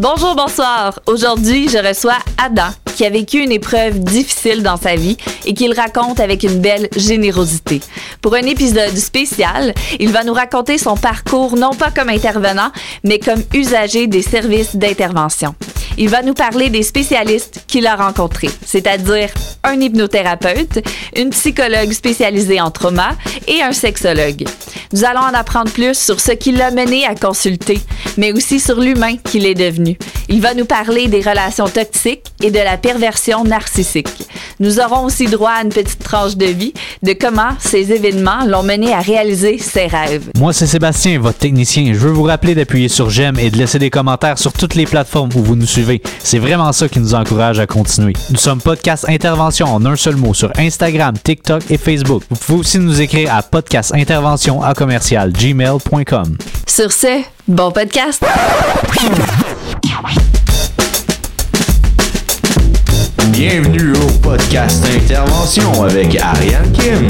Bonjour, bonsoir. Aujourd'hui, je reçois Adam, qui a vécu une épreuve difficile dans sa vie et qu'il raconte avec une belle générosité. Pour un épisode spécial, il va nous raconter son parcours non pas comme intervenant, mais comme usager des services d'intervention. Il va nous parler des spécialistes qu'il a rencontrés, c'est-à-dire un hypnothérapeute, une psychologue spécialisée en trauma et un sexologue. Nous allons en apprendre plus sur ce qui l'a mené à consulter, mais aussi sur l'humain qu'il est devenu. Il va nous parler des relations toxiques et de la perversion narcissique. Nous aurons aussi droit à une petite tranche de vie de comment ces événements l'ont mené à réaliser ses rêves. Moi, c'est Sébastien, votre technicien. Je veux vous rappeler d'appuyer sur j'aime et de laisser des commentaires sur toutes les plateformes où vous nous suivez. C'est vraiment ça qui nous encourage à continuer. Nous sommes Podcast Intervention en un seul mot sur Instagram, TikTok et Facebook. Vous pouvez aussi nous écrire à podcastintervention à commercial gmail.com. Sur ce, bon podcast! Bienvenue au podcast Intervention avec Ariane Kim.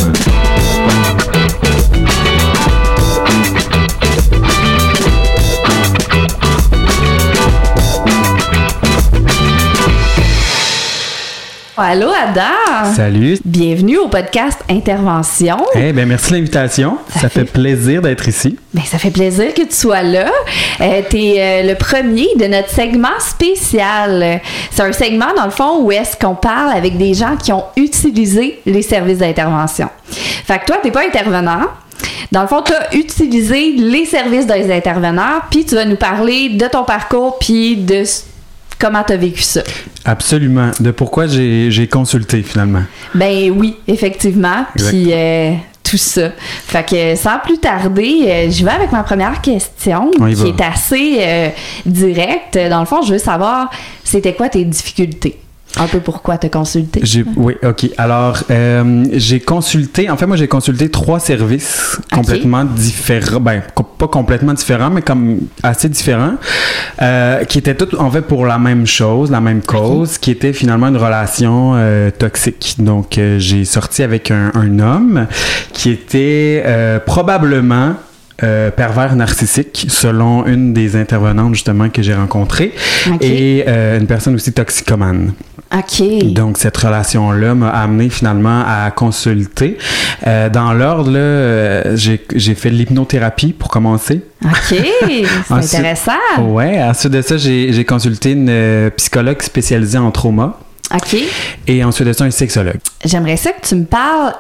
Allô Adam! Salut. Bienvenue au podcast Intervention. Eh ben merci de l'invitation. Ça, fait... plaisir d'être ici. Ben, ça fait plaisir que tu sois là. Euh, tu es le premier de notre segment spécial. C'est un segment, dans le fond, où est-ce qu'on parle avec des gens qui ont utilisé les services d'intervention. Fait que toi, tu pas intervenant. Dans le fond, tu as utilisé les services des intervenants, puis tu vas nous parler de ton parcours, puis de comment tu as vécu ça? Absolument. De pourquoi j'ai consulté finalement. Ben oui, effectivement. Puis euh, tout ça. Fait que sans plus tarder, euh, je vais avec ma première question qui est assez euh, directe. Dans le fond, je veux savoir, c'était quoi tes difficultés? Un peu pourquoi te consulter. Oui, OK. Alors, euh, j'ai consulté, en fait, moi, j'ai consulté trois services complètement différents, ben, pas complètement différents, mais comme assez différents, euh, qui étaient tous, en fait, pour la même chose, la même cause, qui était finalement une relation euh, toxique. Donc, j'ai sorti avec un, un, homme qui était probablement euh, pervers narcissique, selon une des intervenantes justement que j'ai rencontrées, et euh, une personne aussi toxicomane. OK. Donc, cette relation-là m'a amené finalement à consulter. Euh, dans l'ordre, là, j'ai fait l'hypnothérapie pour commencer. OK, c'est intéressant. Ouais, ensuite de ça, j'ai consulté une psychologue spécialisée en trauma. OK. Et ensuite de ça, un sexologue. J'aimerais ça que tu me parles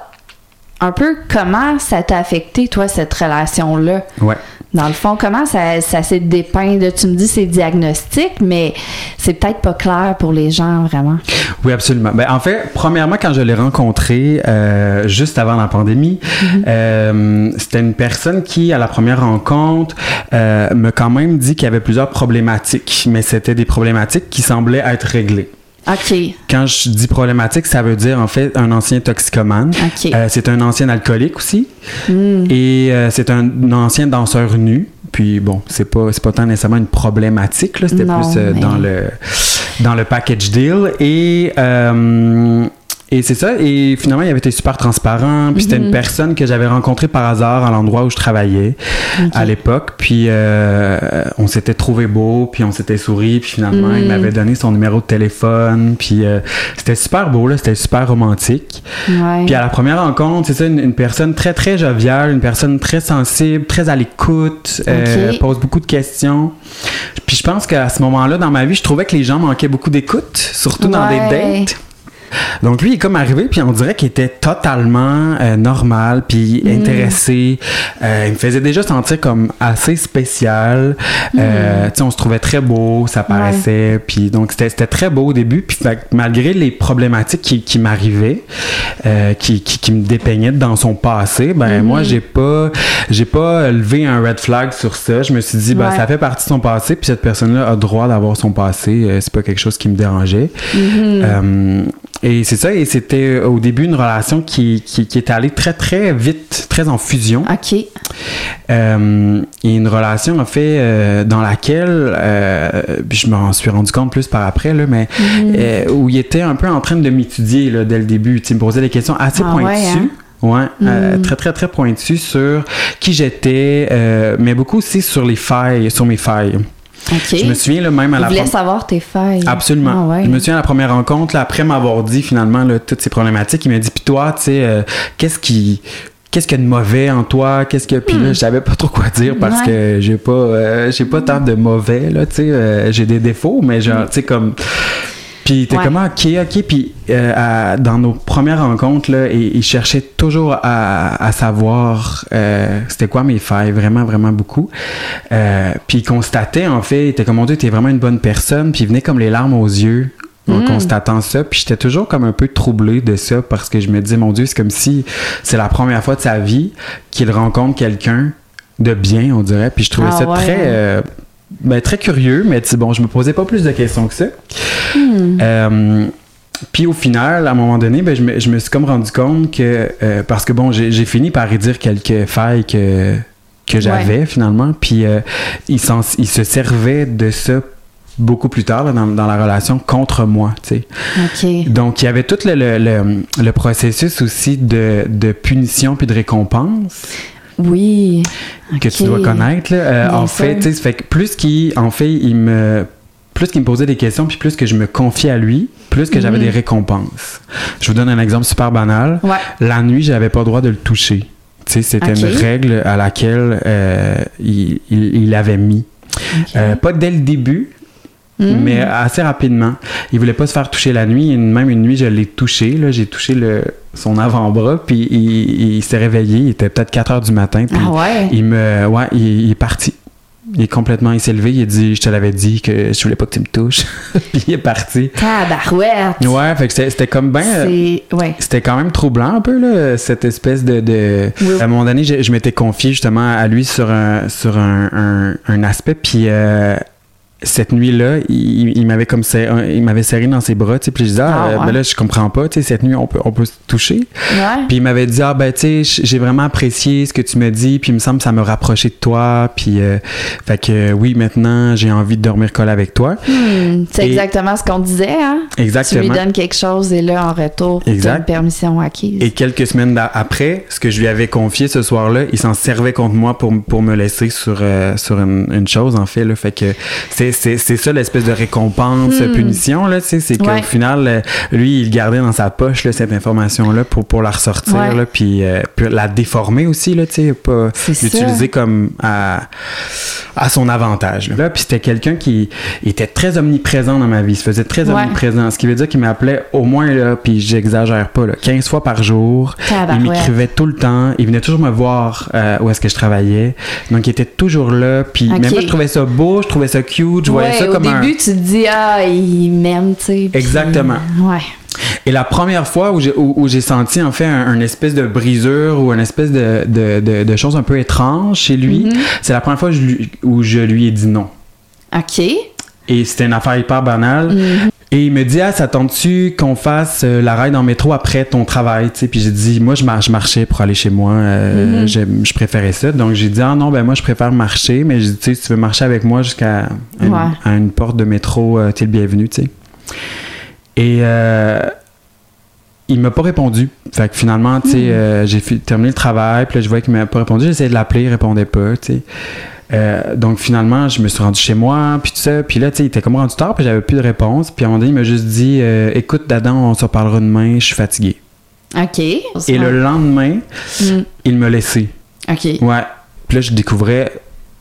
un peu comment ça t'a affecté, toi, cette relation-là? Ouais. Dans le fond, comment ça, ça s'est dépeint? De, tu me dis c'est diagnostic, mais c'est peut-être pas clair pour les gens vraiment. Oui, absolument. Ben, en fait, premièrement, quand je l'ai rencontré euh, juste avant la pandémie, mm-hmm. euh, c'était une personne qui, à la première rencontre, euh, m'a quand même dit qu'il y avait plusieurs problématiques, mais c'était des problématiques qui semblaient être réglées. OK. Quand je dis problématique, ça veut dire en fait un ancien toxicomane. Euh, c'est un ancien alcoolique aussi. Hmm. Et euh, c'est un, ancien danseur nu. Puis bon, c'est pas c'est pas tant nécessairement une problématique c'était plus euh, dans le dans le package deal et et c'est ça. Et finalement, il avait été super transparent. Puis c'était une mhm. personne que j'avais rencontrée par hasard à l'endroit où je travaillais à l'époque. Puis euh, on s'était trouvé beau, puis on s'était souri. Puis finalement, il mhm. m'avait donné son numéro de téléphone. Puis euh, c'était super beau, là. C'était super romantique. Puis à la première rencontre, c'est ça, une, personne très, très joviale, une personne très sensible, très à l'écoute, euh, pose beaucoup de questions. Puis je pense qu'à ce moment-là, dans ma vie, je trouvais que les gens manquaient beaucoup d'écoute, surtout dans des dates. Donc lui, il est comme arrivé, puis on dirait qu'il était totalement euh, normal, puis mm. intéressé. Euh, il me faisait déjà sentir comme assez spécial. Euh, mm. tu sais, on se trouvait très beau, ça paraissait. Puis donc c'était très beau au début. Puis malgré les problématiques qui, qui m'arrivaient, qui, qui, qui, me dépeignaient dans son passé, ben mm-hmm. moi j'ai pas j'ai pas levé un red flag sur ça. Je me suis dit ben ça fait partie de son passé, puis cette personne-là a droit d'avoir son passé. c'est pas quelque chose qui me dérangeait. Et c'est ça, et c'était euh, au début une relation qui, qui, qui est allée très très vite, très en fusion. OK. Euh, et une relation, en fait, euh, dans laquelle, euh, je m'en suis rendu compte plus par après, là, mais mhm. où il était un peu en train de m'étudier dès le début. Il me posait des questions assez ah pointues. Ouais, hein? mhm. très très très pointues sur qui j'étais, mais beaucoup aussi sur les failles, sur mes failles. Je me souviens là, même à Il la voulait fin- savoir tes failles. Absolument. Ah ouais. Je me souviens à la première rencontre, là, après m'avoir dit finalement là, toutes ces problématiques, il m'a dit Puis toi, tu sais, euh, qu'est-ce qui. Qu'est-ce qu'il y a de mauvais en toi? Qu'est-ce que. Puis là, je savais pas trop quoi dire parce Hmm. Ouais. que j'ai pas euh, j'ai pas tant de mauvais, là, tu sais. euh, j'ai des défauts, mais genre, tu sais, comme. Puis t'es Ouais. comme, ah, ok, ok. Puis euh, à- dans nos premières rencontres, là, il, il cherchait toujours à, à savoir euh, c'était quoi mes failles, vraiment, vraiment beaucoup. Euh, puis il constatait, en fait, il était comme, mon Dieu, t'es vraiment une bonne personne. Puis il venait comme les larmes aux yeux en constatant ça. Puis j'étais toujours comme un peu troublé de ça parce que je me disais, mon Dieu, c'est comme si c'est la première fois de sa vie qu'il rencontre quelqu'un de bien, on dirait. Puis je trouvais Ah ça ouais. très... ben, très curieux, mais tu sais, bon, je me posais pas plus de questions que ça. Hmm. Euh, puis au final, à un moment donné, ben, je, me, je me suis comme rendu compte que, euh, parce que bon, j'ai fini par y dire quelques failles que, que j'avais finalement, puis euh, il, il se servait de ça beaucoup plus tard là, dans, dans la relation contre moi, tu sais. Donc, il y avait tout le, le, le- le processus aussi de, de punition puis de récompense Oui. que tu dois connaître. là. Euh, en fait, tu fait que plus qu'il, en fait, il me, plus qu'il me posait des questions, puis plus que je me confiais à lui, plus que j'avais Mhm. des récompenses. Je vous donne un exemple super banal. Ouais. La nuit, j'avais pas le droit de le toucher. Tu sais, c'était une règle à laquelle euh, il, il, il avait mis. Euh, pas dès le début, Hmm. mais assez rapidement. Il voulait pas se faire toucher la nuit. Même une nuit, je l'ai touché. Là, j'ai touché le, son avant-bras, puis il, il s'est réveillé. Il était peut-être 4 heures du matin. Puis Ah ouais? il me, ouais, il, il est parti. Il est complètement, il s'est levé. Il a dit, je te l'avais dit que je voulais pas que tu me touches. puis il est parti. Tabarouette. Ouais, fait que c'était c'était comme ben. euh. Ouais. c'était quand même troublant un peu, là, cette espèce de... de... Oui. À un moment donné, je, je m'étais confié justement à lui sur un, sur un, un- un aspect, puis euh, cette nuit-là, il, il m'avait comme serré, il m'avait serré dans ses bras, tu sais, puis je disais, ah, Ah, euh, ouais. ben là, je comprends pas, tu sais, cette nuit, on peut, on peut se toucher. Ouais. Puis il m'avait dit, ah ben tu sais, j'ai vraiment apprécié ce que tu me dis, puis il me semble que ça me rapproché de toi, puis euh, fait que euh, oui, maintenant, j'ai envie de dormir collé avec toi. Hmm, c'est exactement ce qu'on disait, hein? Tu Exactement. lui donnes quelque chose et là, en retour, tu as une permission acquise. Et quelques semaines après, ce que je lui avais confié ce soir-là, il s'en servait contre moi pour, pour me laisser sur, euh, sur une, une chose, en fait. Là. Fait que c'est, c'est, c'est ça l'espèce de récompense, Hmm. punition, là, tu sais, c'est qu'au Ouais. final, euh, lui, il gardait dans sa poche là, cette information-là pour, pour la ressortir, Ouais. là, puis, euh, puis la déformer aussi, là, tu sais, pas l'utiliser comme à, à son avantage. Là, Là, puis c'était quelqu'un qui était très omniprésent dans ma vie, il se faisait très Ouais. omniprésent, ce qui veut dire qu'il m'appelait au moins, là, puis j'exagère pas, là, 15 fois par jour. Il m'écrivait tout le temps. Il venait toujours me voir euh, où est-ce que je travaillais. Donc, il était toujours là. Puis, Ok. mais moi, je trouvais ça beau, je trouvais ça cute. Je voyais Ouais, ça au comme un. début, tu te dis, ah, il m'aime, tu sais. puis- Exactement. Ouais. Et la première fois où j'ai, où, où j'ai senti, en fait, un, un espèce de brisure ou une espèce de, de, de, de chose un peu étrange chez lui, Mm-hmm. c'est la première fois je lui- où je lui ai dit non. OK. Et c'était une affaire hyper banale. Mm-hmm. Et il me dit, ah, ça tente-tu qu'on fasse euh, la ride en métro après ton travail, tu sais? Puis j'ai dit, moi, je, mar- je marchais pour aller chez moi. euh, j'aime- Je préférais ça. Donc j'ai dit, ah non, ben moi, je préfère marcher. Mais j'ai dit, tu sais, si tu veux marcher avec moi jusqu'à une, Ouais. à une porte de métro, euh, t'es le bienvenu, tu sais. Et euh, il m'a pas répondu. Fait que finalement, tu sais, euh, j'ai terminé le travail, puis là, je voyais qu'il m'a pas répondu. J'essayais de l'appeler, il répondait pas, tu sais. Euh, donc finalement, je me suis rendu chez moi, puis tout ça. Puis là, tu sais, il était comme rendu tard, puis j'avais plus de réponse. Puis à un moment donné, il m'a juste dit euh, Écoute, Dadan, on se reparlera demain, je suis fatigué. OK. Et le lendemain, Mm. il me laissait. OK. Ouais. Puis là, je découvrais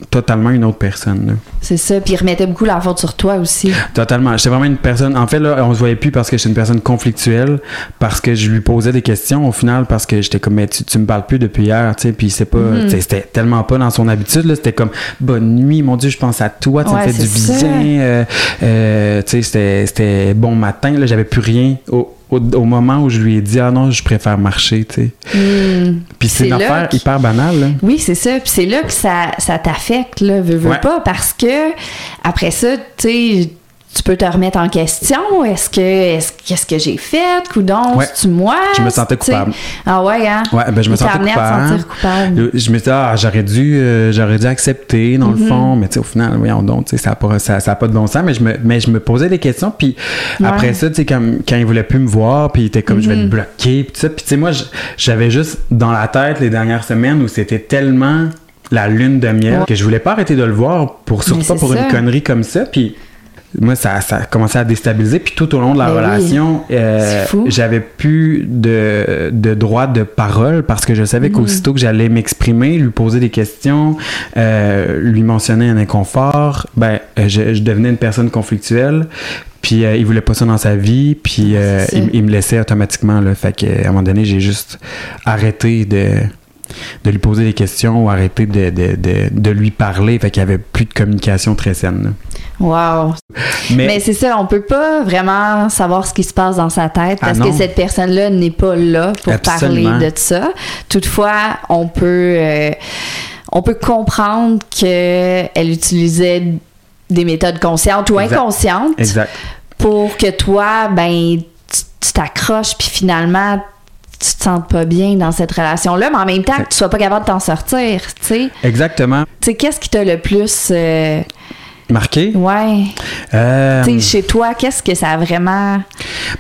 totalement une autre personne. C'est ça. Puis il remettait beaucoup la faute sur toi aussi. Totalement. J'étais vraiment une personne. En fait, là, on se voyait plus parce que j'étais une personne conflictuelle, parce que je lui posais des questions au final, parce que j'étais comme, mais tu, tu me parles plus depuis hier, tu sais, puis c'est pas, Mhm. sais, c'était tellement pas dans son habitude, là. C'était comme, bonne nuit, mon Dieu, je pense à toi, tu Ouais, me fais du bien, euh, euh, tu sais, c'était, bon matin, là, j'avais plus rien au, au, au moment où je lui ai dit, ah non, je préfère marcher, tu sais. Hmm. Puis c'est une affaire que- hyper banale, là. Oui, c'est ça. Puis c'est là que ça, ça t'affecte, là, veux, veux Ouais. pas, parce que après ça, tu sais, tu peux te remettre en question. Est-ce que, est-ce, qu'est-ce que j'ai fait? Coudon, Ouais. c'est-tu moi? Je me sentais Tu coupable. Ah ouais, hein? Ouais, ben je me sentais coupable. Je me disais, ah, j'aurais dû, euh, j'aurais dû accepter, dans Mhm. le fond, mais tu sais, au final, voyons donc, tu sais, ça n'a pas, ça, ça a pas de bon sens, mais je me, mais je me posais des questions, puis après ça, tu sais, quand, quand il voulait plus me voir, puis il était comme, je vais Mhm. te bloquer, puis tout ça, puis tu sais, moi, j'avais juste dans la tête les dernières semaines où c'était tellement la lune de miel, que je voulais pas arrêter de le voir, pour surtout pas pour une connerie comme ça. Puis moi, ça, ça a commencé à déstabiliser. Puis tout au long de la ben relation, euh, j'avais plus de, de, droit de parole parce que je savais mm. qu'aussitôt que j'allais m'exprimer, lui poser des questions, euh, lui mentionner un inconfort, ben, euh, je, devenais une personne conflictuelle. Puis il voulait pas ça dans sa vie, puis il, me laissait automatiquement. Là, fait qu'à un moment donné, j'ai juste arrêté de de lui poser des questions ou arrêter de, de, de, de lui parler. Fait qu'il y avait plus de communication très saine. Wow. Mais, c'est ça, on peut pas vraiment savoir ce qui se passe dans sa tête parce ah que cette personne-là n'est pas là pour parler de ça. Toutefois, on peut, euh, on peut comprendre qu'elle utilisait des méthodes conscientes ou inconscientes pour que toi, ben, tu t'accroches puis finalement tu te sens pas bien dans cette relation-là, mais en même temps que tu sois pas capable de t'en sortir, tu sais. Exactement. Tu sais, qu'est-ce qui t'a le plus... Euh, Marqué? Ouais. Euh... Tu sais, chez toi, qu'est-ce que ça a vraiment...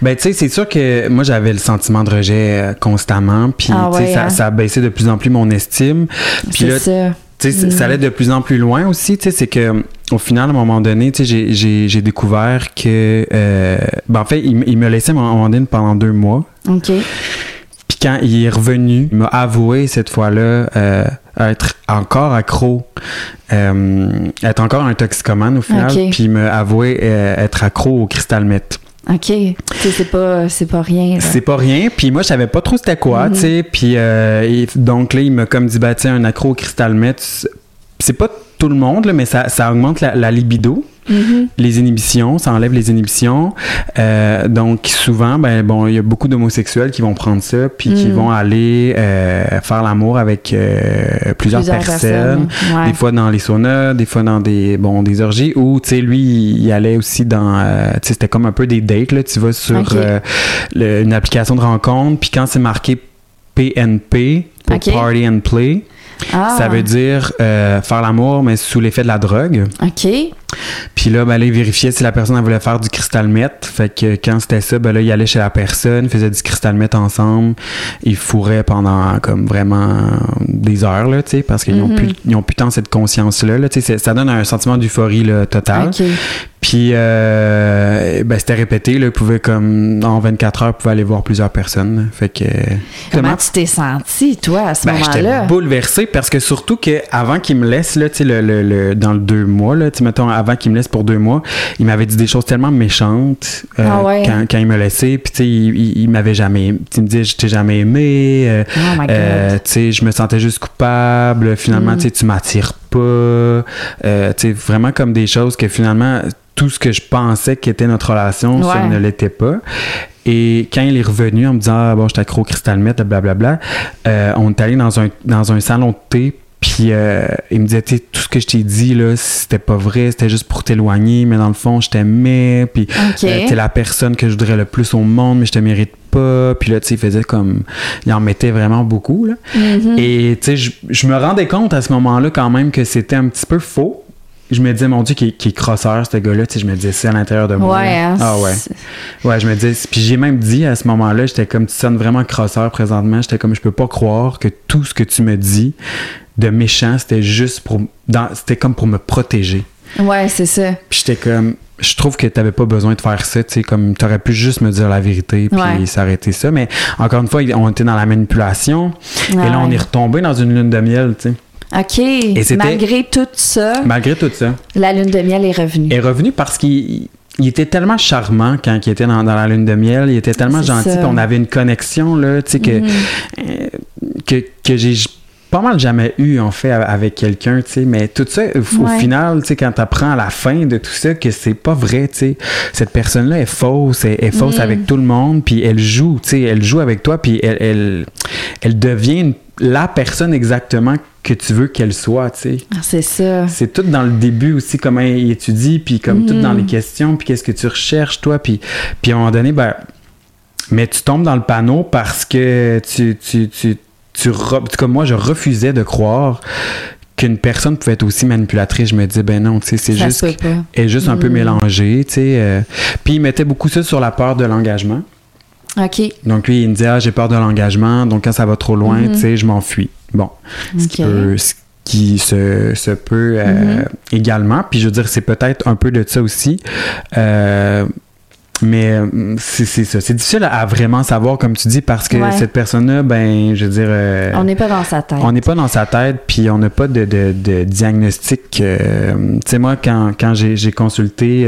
Ben, tu sais, c'est sûr que moi, j'avais le sentiment de rejet euh, constamment, puis ah ça, hein? ça, a baissé de plus en plus mon estime. Puis là, ça. Tu sais, ça mm. allait de plus en plus loin aussi, tu sais, c'est que au final, à un moment donné, tu sais, j'ai découvert que... Euh, ben, en fait, il, il me laissait donné pendant deux mois. OK quand il est revenu, il m'a avoué cette fois-là euh, être encore accro, euh, être encore un toxicomane au final, puis il m'a avoué euh, être accro au cristal meth. OK. C'est pas, pas rien. C'est pas rien. Puis moi, je savais pas trop c'était quoi, mhm. tu sais. Puis donc là, il m'a comme dit, bah, tiens, un accro au cristal meth, c'est pas tout le monde, là, mais ça, ça augmente la libido. Mm-hmm. Les inhibitions, ça enlève les inhibitions. Euh, donc souvent, ben bon, il y a beaucoup d'homosexuels qui vont prendre ça, puis qui mm. vont aller euh, faire l'amour avec euh, plusieurs, personnes, des fois dans les saunas, des fois dans des bon des orgies, ou tu sais lui, il allait aussi dans, tu sais c'était comme un peu des dates là. Tu vas sur une application de rencontre, puis quand c'est marqué PNP pour Party and Play. Ça ah. veut dire faire l'amour, mais sous l'effet de la drogue. OK. Puis là, ben, là, il vérifiait si la personne voulait faire du cristal meth. Fait que quand c'était ça, ben là, il allait chez la personne, faisait du cristal meth ensemble. Ils fourraient pendant comme vraiment des heures, là, tu sais, parce qu'ils n'ont plus, ils ont plus tant cette conscience-là. Là, tu sais, ça donne un sentiment d'euphorie total. Puis, euh, ben, c'était répété, là, il pouvait comme, en 24 heures, il pouvait aller voir plusieurs personnes. Fait que... Comment tu t'es senti, toi, à ce ben, moment-là? J'étais bouleversé parce que surtout qu'avant qu'il me laisse, là, tu sais, le, le, dans le deux mois, là, tu mettons, avant qu'il me laisse pour deux mois, il m'avait dit des choses tellement méchantes euh, ah quand, quand, il me laissait. Puis, tu sais, il, il, m'avait jamais... Il me disait, je t'ai jamais aimé. Euh, oh euh, tu sais, je me sentais juste coupable. Finalement, mm. tu sais, tu m'attires pas. tu sais, vraiment comme des choses que finalement tout ce que je pensais qu'était notre relation, ça ne l'était pas. Et quand il est revenu en me disant ah, bon, je accro au cristal meth, blablabla, euh, on est allé dans un, dans un salon de thé. Puis euh, il me disait, tout ce que je t'ai dit, là, c'était pas vrai, c'était juste pour t'éloigner, mais dans le fond, je t'aimais, puis euh, t'es la personne que je voudrais le plus au monde, mais je te mérite pas. Puis là, tu sais, il faisait comme. Il en mettait vraiment beaucoup, là. Mm-hmm. Et, tu sais, je me rendais compte à ce moment-là, quand même, que c'était un petit peu faux je me disais, mon Dieu, qui est, crosseur, ce gars-là, tu sais, je me disais, c'est à l'intérieur de moi. Ouais, hein, ah ouais. Ouais, je me disais, puis j'ai même dit à ce moment-là, j'étais comme, tu sonnes vraiment crosseur présentement, j'étais comme, je peux pas croire que tout ce que tu me dis de méchant, c'était juste pour, c'était comme pour me protéger. Ouais, c'est ça. Puis j'étais comme, je trouve que t'avais pas besoin de faire ça, tu sais, comme t'aurais pu juste me dire la vérité puis s'arrêter ça. Mais encore une fois, on était dans la manipulation. et là, on est retombé dans une lune de miel, tu sais. OK. malgré tout ça. Malgré tout ça. La lune de miel est revenue. Est revenue parce qu'il était tellement charmant quand il était dans, la lune de miel. Il était tellement gentil. on avait une connexion, là, tu sais, que, mhm. euh, que, que j'ai pas mal jamais eu en fait avec quelqu'un, tu sais, mais tout ça au final, tu sais quand t'apprends à la fin de tout ça que c'est pas vrai, tu sais, cette personne-là est fausse, elle est fausse mhm. avec tout le monde, puis elle joue, tu sais, elle joue avec toi, puis elle, elle, elle devient la personne exactement que tu veux qu'elle soit, tu sais. Ah, c'est ça. C'est tout dans le début aussi, comment il étudie, puis comme tout dans les mm. questions, puis qu'est-ce que tu recherches, toi, puis, puis à un moment donné, ben, mais tu tombes dans le panneau parce que tu, tu, tu, tu, comme moi, je refusais de croire qu'une personne pouvait être aussi manipulatrice. Je me disais, ben non, tu sais, c'est juste, elle est juste un peu mm. mélangée, tu sais. Euh. puis il mettait beaucoup ça sur la peur de l'engagement. OK. Donc lui, il me dit, ah, j'ai peur de l'engagement, donc quand ça va trop loin, mm-hmm. tu sais, je m'enfuis. Bon. Ce, qui qui se, se peut euh, mm-hmm. également. Puis je veux dire, c'est peut-être un peu de ça aussi. Euh, mais euh, c'est ça. C'est difficile à vraiment savoir, comme tu dis, parce que cette personne-là, ben, je veux dire. on n'est pas dans sa tête. On n'est pas dans sa tête, puis on n'a pas de, de, diagnostic. tu sais, moi, quand, quand j'ai consulté.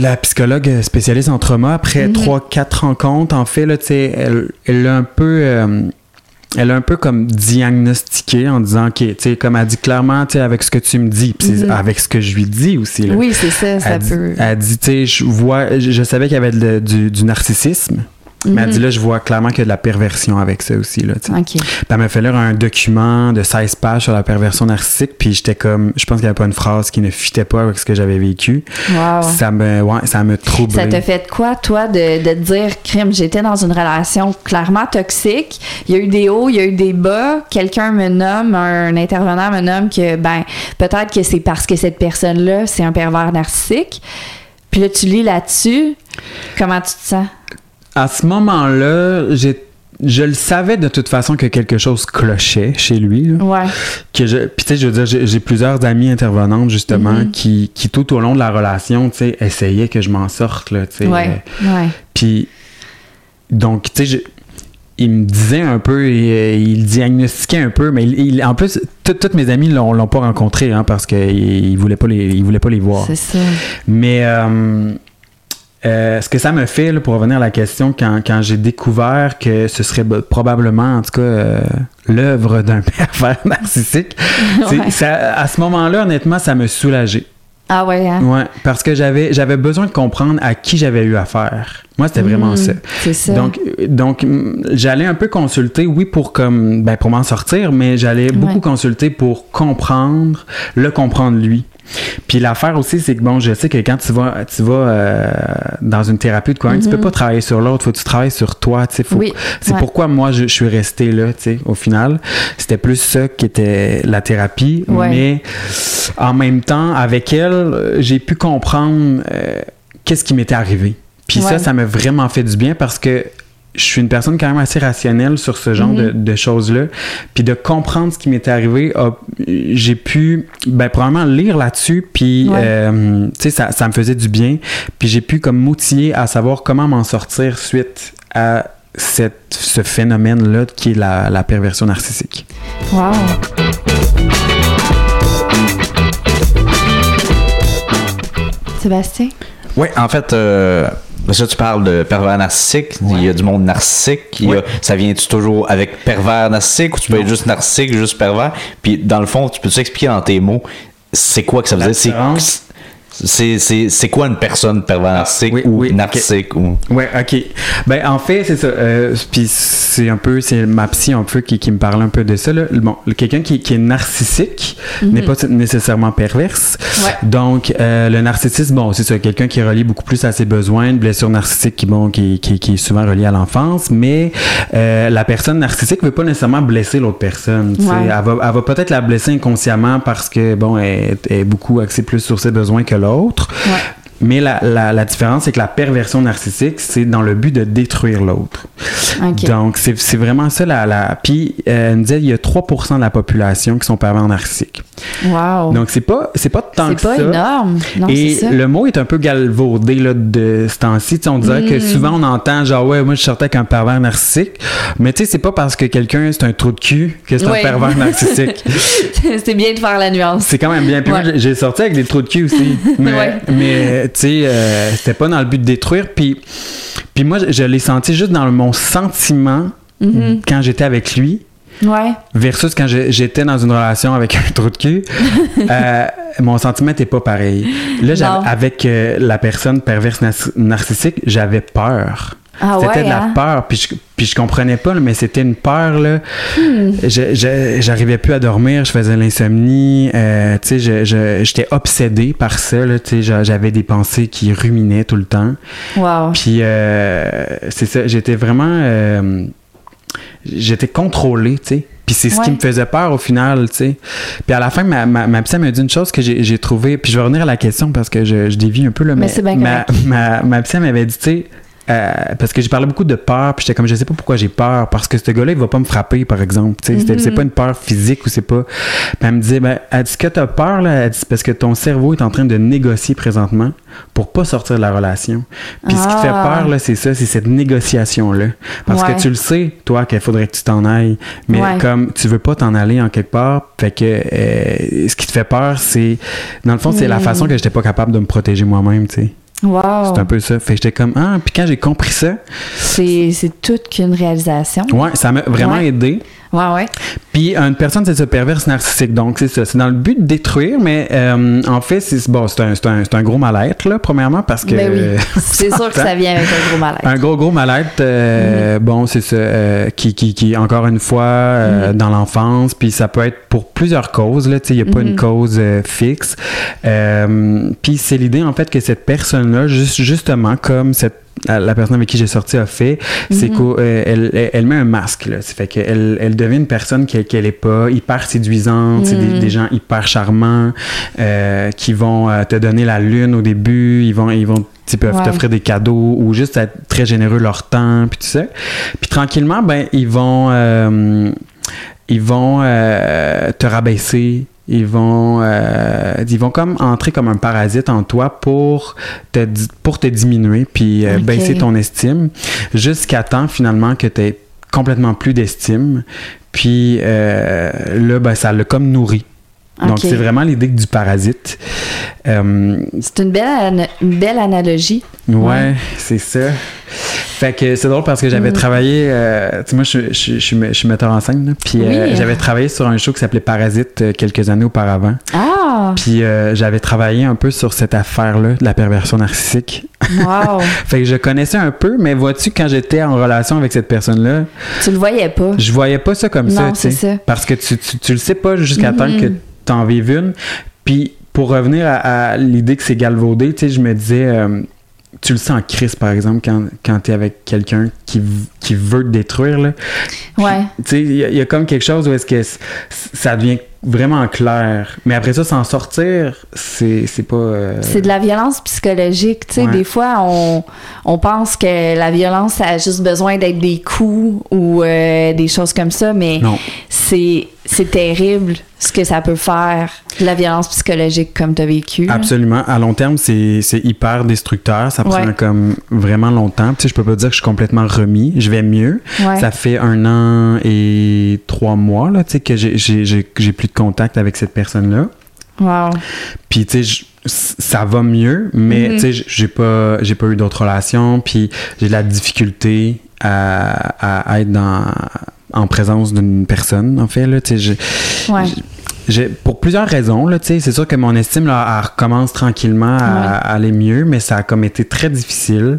la psychologue spécialiste en trauma, après mm-hmm. trois, quatre rencontres, en fait, là, elle, elle a un peu elle a un peu comme diagnostiqué en disant, OK, tu sais, comme elle dit clairement, tu sais, avec ce que tu me dis, puis mhm. avec ce que je lui dis aussi. Là. Oui, c'est ça, ça peut. elle dit, tu sais, je vois, je, savais qu'il y avait du, narcissisme. Mais elle dit mhm. là, je vois clairement qu'il y a de la perversion avec ça aussi. Là, OK. elle m'a fait lire un document de 16 pages sur la perversion narcissique, puis j'étais comme, je pense qu'il n'y avait pas une phrase qui ne fitait pas avec ce que j'avais vécu. Wow. Ça me, ouais, ça me troublé. Ça te fait quoi, toi, de, de te dire, crime, j'étais dans une relation clairement toxique, il y a eu des hauts, il y a eu des bas, quelqu'un me nomme, un intervenant me nomme que, ben, peut-être que c'est parce que cette personne-là, c'est un pervers narcissique. Puis là, tu lis là-dessus, comment tu te sens? À ce moment-là, j'ai je le savais de toute façon que quelque chose clochait chez lui. Ouais. Que je, puis tu sais, je veux dire, j'ai plusieurs amies intervenantes justement mm-hmm. qui, qui, tout au long de la relation, tu sais, essayaient que je m'en sorte là, tu sais. Ouais. ouais. Puis donc, tu sais, il me disait un peu, il, diagnostiquait un peu, mais il, en plus, toutes mes amies l'ont, l'ont pas rencontré hein, parce qu'il voulait pas les, il voulait pas les voir. C'est ça. Mais euh, euh, ce que ça me fait, pour revenir à la question, quand, j'ai découvert que ce serait probablement, en tout cas, euh, l'œuvre d'un pervers narcissique, à ce moment-là, honnêtement, ça me soulageait. Ah ouais, hein? Ouais, parce que j'avais, j'avais besoin de comprendre à qui j'avais eu affaire. Moi, c'était vraiment mmh, ça. C'est ça. Donc, donc j'allais un peu consulter, oui, pour comme ben, pour m'en sortir, mais j'allais beaucoup consulter pour comprendre, le comprendre lui. Puis l'affaire aussi, c'est que bon, je sais que quand tu vas, tu vas euh, dans une thérapie de quoi, tu peux mhm. pas travailler sur l'autre, faut que tu travailles sur toi. Tu sais, oui, c'est pourquoi moi je, suis resté là. Tu sais, au final, c'était plus ça qui était la thérapie, mais en même temps, avec elle, j'ai pu comprendre euh, qu'est-ce qui m'était arrivé. Puis ça, ça m'a vraiment fait du bien parce que je suis une personne quand même assez rationnelle sur ce genre de, mhm. choses-là. Puis de comprendre ce qui m'était arrivé, j'ai pu ben, probablement lire là-dessus, puis euh, tu sais, ça, ça, me faisait du bien. Puis j'ai pu comme m'outiller à savoir comment m'en sortir suite à cette, ce phénomène-là qui est la, la perversion narcissique. Wow! Sébastien? Oui, en fait, euh, ça, tu parles de pervers narcissique. Il y a du monde narcissique. ça vient-tu toujours avec pervers narcissique ou tu peux être juste narcissique, juste pervers? Puis, dans le fond, tu peux expliquer dans tes mots, c'est quoi que ça veut dire? C'est quoi une personne pervers narcissique ou narcissique? Ou... Ouais, ok. Ben, en fait, c'est ça. Euh, puis c'est un peu, c'est ma psy un peu qui, qui, me parle un peu de ça. Là. Bon, quelqu'un qui, qui, est narcissique mhm. n'est pas nécessairement perverse. Donc, euh, le narcissisme, bon, c'est ça, quelqu'un qui relie beaucoup plus à ses besoins, une blessure narcissique qui, bon, qui, qui, qui est souvent reliée à l'enfance, mais euh, la personne narcissique ne veut pas nécessairement blesser l'autre personne. Elle va, elle va peut-être la blesser inconsciemment parce que, bon, elle, elle est beaucoup axée plus sur ses besoins que l'autre l'autre. Mais la, la, différence, c'est que la perversion narcissique, c'est dans le but de détruire l'autre. Donc, c'est vraiment ça. La, la... Puis, euh, elle me disait, il y a 3 de la population qui sont pervers narcissiques. Wow. Donc, c'est pas, pas tant que ça. C'est pas énorme. Non, Et le mot est un peu galvaudé là, de ce temps-ci. On dirait que mm. souvent, on entend genre, ouais, moi, je sortais avec un pervers narcissique. Mais tu sais, c'est pas parce que quelqu'un, c'est un trou de cul que c'est un pervers narcissique. c'est bien de faire la nuance. C'est quand même bien. Puis j'ai sorti avec des trous de cul aussi. Mais, mais tu sais, euh, c'était pas dans le but de détruire. Puis, puis moi, je, l'ai senti juste dans mon sentiment mm-hmm. quand j'étais avec lui. Ouais. Versus quand j'étais dans une relation avec un trou de cul, euh, mon sentiment n'était pas pareil. Là, avec euh, la personne perverse narcissique, j'avais peur. Ah c'était de la hein? peur. Puis je, puis je comprenais pas, mais c'était une peur. Là. Hmm. J'arrivais plus à dormir, je faisais l'insomnie. Euh, J'étais obsédé par ça. J'avais des pensées qui ruminaient tout le temps. Wow. Puis euh, c'est ça, j'étais vraiment. Euh, j'étais contrôlé, tu sais. Puis c'est ce qui me faisait peur au final, tu sais. Puis à la fin, ma, ma, ma psy m'a dit une chose que j'ai trouvé. Puis je vais revenir à la question parce que je, je dévie un peu, là. Mais, mais ma, ma, ma psy m'avait dit, tu sais, euh, parce que j'ai parlé beaucoup de peur, puis j'étais comme, je sais pas pourquoi j'ai peur, parce que ce gars-là, il va pas me frapper, par exemple. Sais, C'est Mhm. pas une peur physique ou c'est pas. Puis elle me disait, ben, elle dit, ce que t'as peur, là, elle dit, parce que ton cerveau est en train de négocier présentement pour pas sortir de la relation. Puis ce qui fait Ah. peur, là, c'est ça, c'est cette négociation-là. Parce Ouais. que tu le sais, toi, qu'il faudrait que tu t'en ailles, mais Ouais. comme tu veux pas t'en aller en quelque part, fait que euh, ce qui te fait peur, c'est. Dans le fond, c'est la Mm. façon que j'étais pas capable de me protéger moi-même, tu sais. Wow. C'est un peu ça. Fait j'étais comme, ah, puis quand j'ai compris ça, C'est c'est toute qu'une réalisation. ouais, ça m'a vraiment Ouais. aidé. Ouais, ouais. Puis une personne, c'est ça, perverse narcissique. Donc, c'est ça. C'est dans le but de détruire, mais euh, en fait, c'est bon, un, un, un gros mal-être, là, premièrement, parce que. Ben oui. C'est sûr que ça vient avec un gros malaise. Un gros, gros mal-être, euh, bon, c'est ça, euh, qui, qui, qui, encore une fois, euh, dans l'enfance, puis ça peut être pour plusieurs causes, là, tu sais, il n'y a pas une cause euh, fixe. Puis c'est l'idée, en fait, que cette personne-là, juste, justement, comme cette la personne avec qui j'ai sorti a fait, c'est qu'elle elle, elle met un masque. Là. Fait qu'elle elle devient une personne qu'elle qu'elle est pas, hyper séduisante, c'est des, des gens hyper charmants euh, qui vont euh, te donner la lune au début, ils vont, ils vont ils peuvent Ouais. t'offrir des cadeaux ou juste être très généreux leur temps, puis tout ça. Puis tranquillement, ben, ils vont, euh, ils vont euh, te rabaisser. Ils vont, euh, ils vont comme entrer comme un parasite en toi pour te, pour te diminuer puis euh, baisser ton estime jusqu'à temps finalement que tu aies complètement plus d'estime. Puis euh, là, ben, ça l'a comme nourri. Donc, c'est vraiment l'idée du parasite. Euh, C'est une belle, une belle analogie. Ouais, Ouais. c'est ça. Fait que c'est drôle parce que j'avais Mm. travaillé, euh, tu sais, moi je, je, je, je suis me- je suis metteur en scène, puis euh, j'avais travaillé sur un show qui s'appelait Parasite quelques années auparavant. Ah! Puis j'avais travaillé un peu sur cette affaire-là de la perversion narcissique. Wow! Fait que je connaissais un peu, mais vois-tu, quand j'étais en relation avec cette personne-là, tu le voyais pas. je voyais pas ça comme ça, tu sais. c'est ça. Parce que tu, tu, tu le sais pas jusqu'à temps Mhm. que tu en vives une. Puis pour revenir à, à l'idée que c'est galvaudé, tu sais, je me disais, euh, tu le sens en crise, par exemple, quand, quand tu es avec quelqu'un qui, qui veut te détruire. Là. Ouais. Tu sais, il y, a- il y a comme quelque chose où est-ce que ça devient vraiment clair. Mais après ça, s'en sortir, c'est c'est pas. euh, C'est de la violence psychologique. Tu sais, Ouais. des fois, on, on pense que la violence, ça a juste besoin d'être des coups ou euh, des choses comme ça, mais Non. c'est c'est terrible ce que ça peut faire, la violence psychologique comme tu as vécu. Absolument. À long terme, c'est c'est hyper destructeur. Ça prend Ouais. comme vraiment longtemps. Tu sais, je peux pas dire que je suis complètement remis. Je vais mieux. Ouais. Ça fait un an et trois mois là, tu sais, que j'ai- j'ai j'ai- j'ai plus de contact avec cette personne-là. Wow. Puis tu sais, ça va mieux, mais Mhm. tu sais, j'ai pas, j'ai pas eu d'autres relations. Puis j'ai de la difficulté à, à être dans, en présence d'une personne, en fait. Là, tu sais, Ouais. Pour plusieurs raisons, là, tu sais, c'est sûr que mon estime là, elle recommence tranquillement à, Ouais. à aller mieux, mais ça a comme été très difficile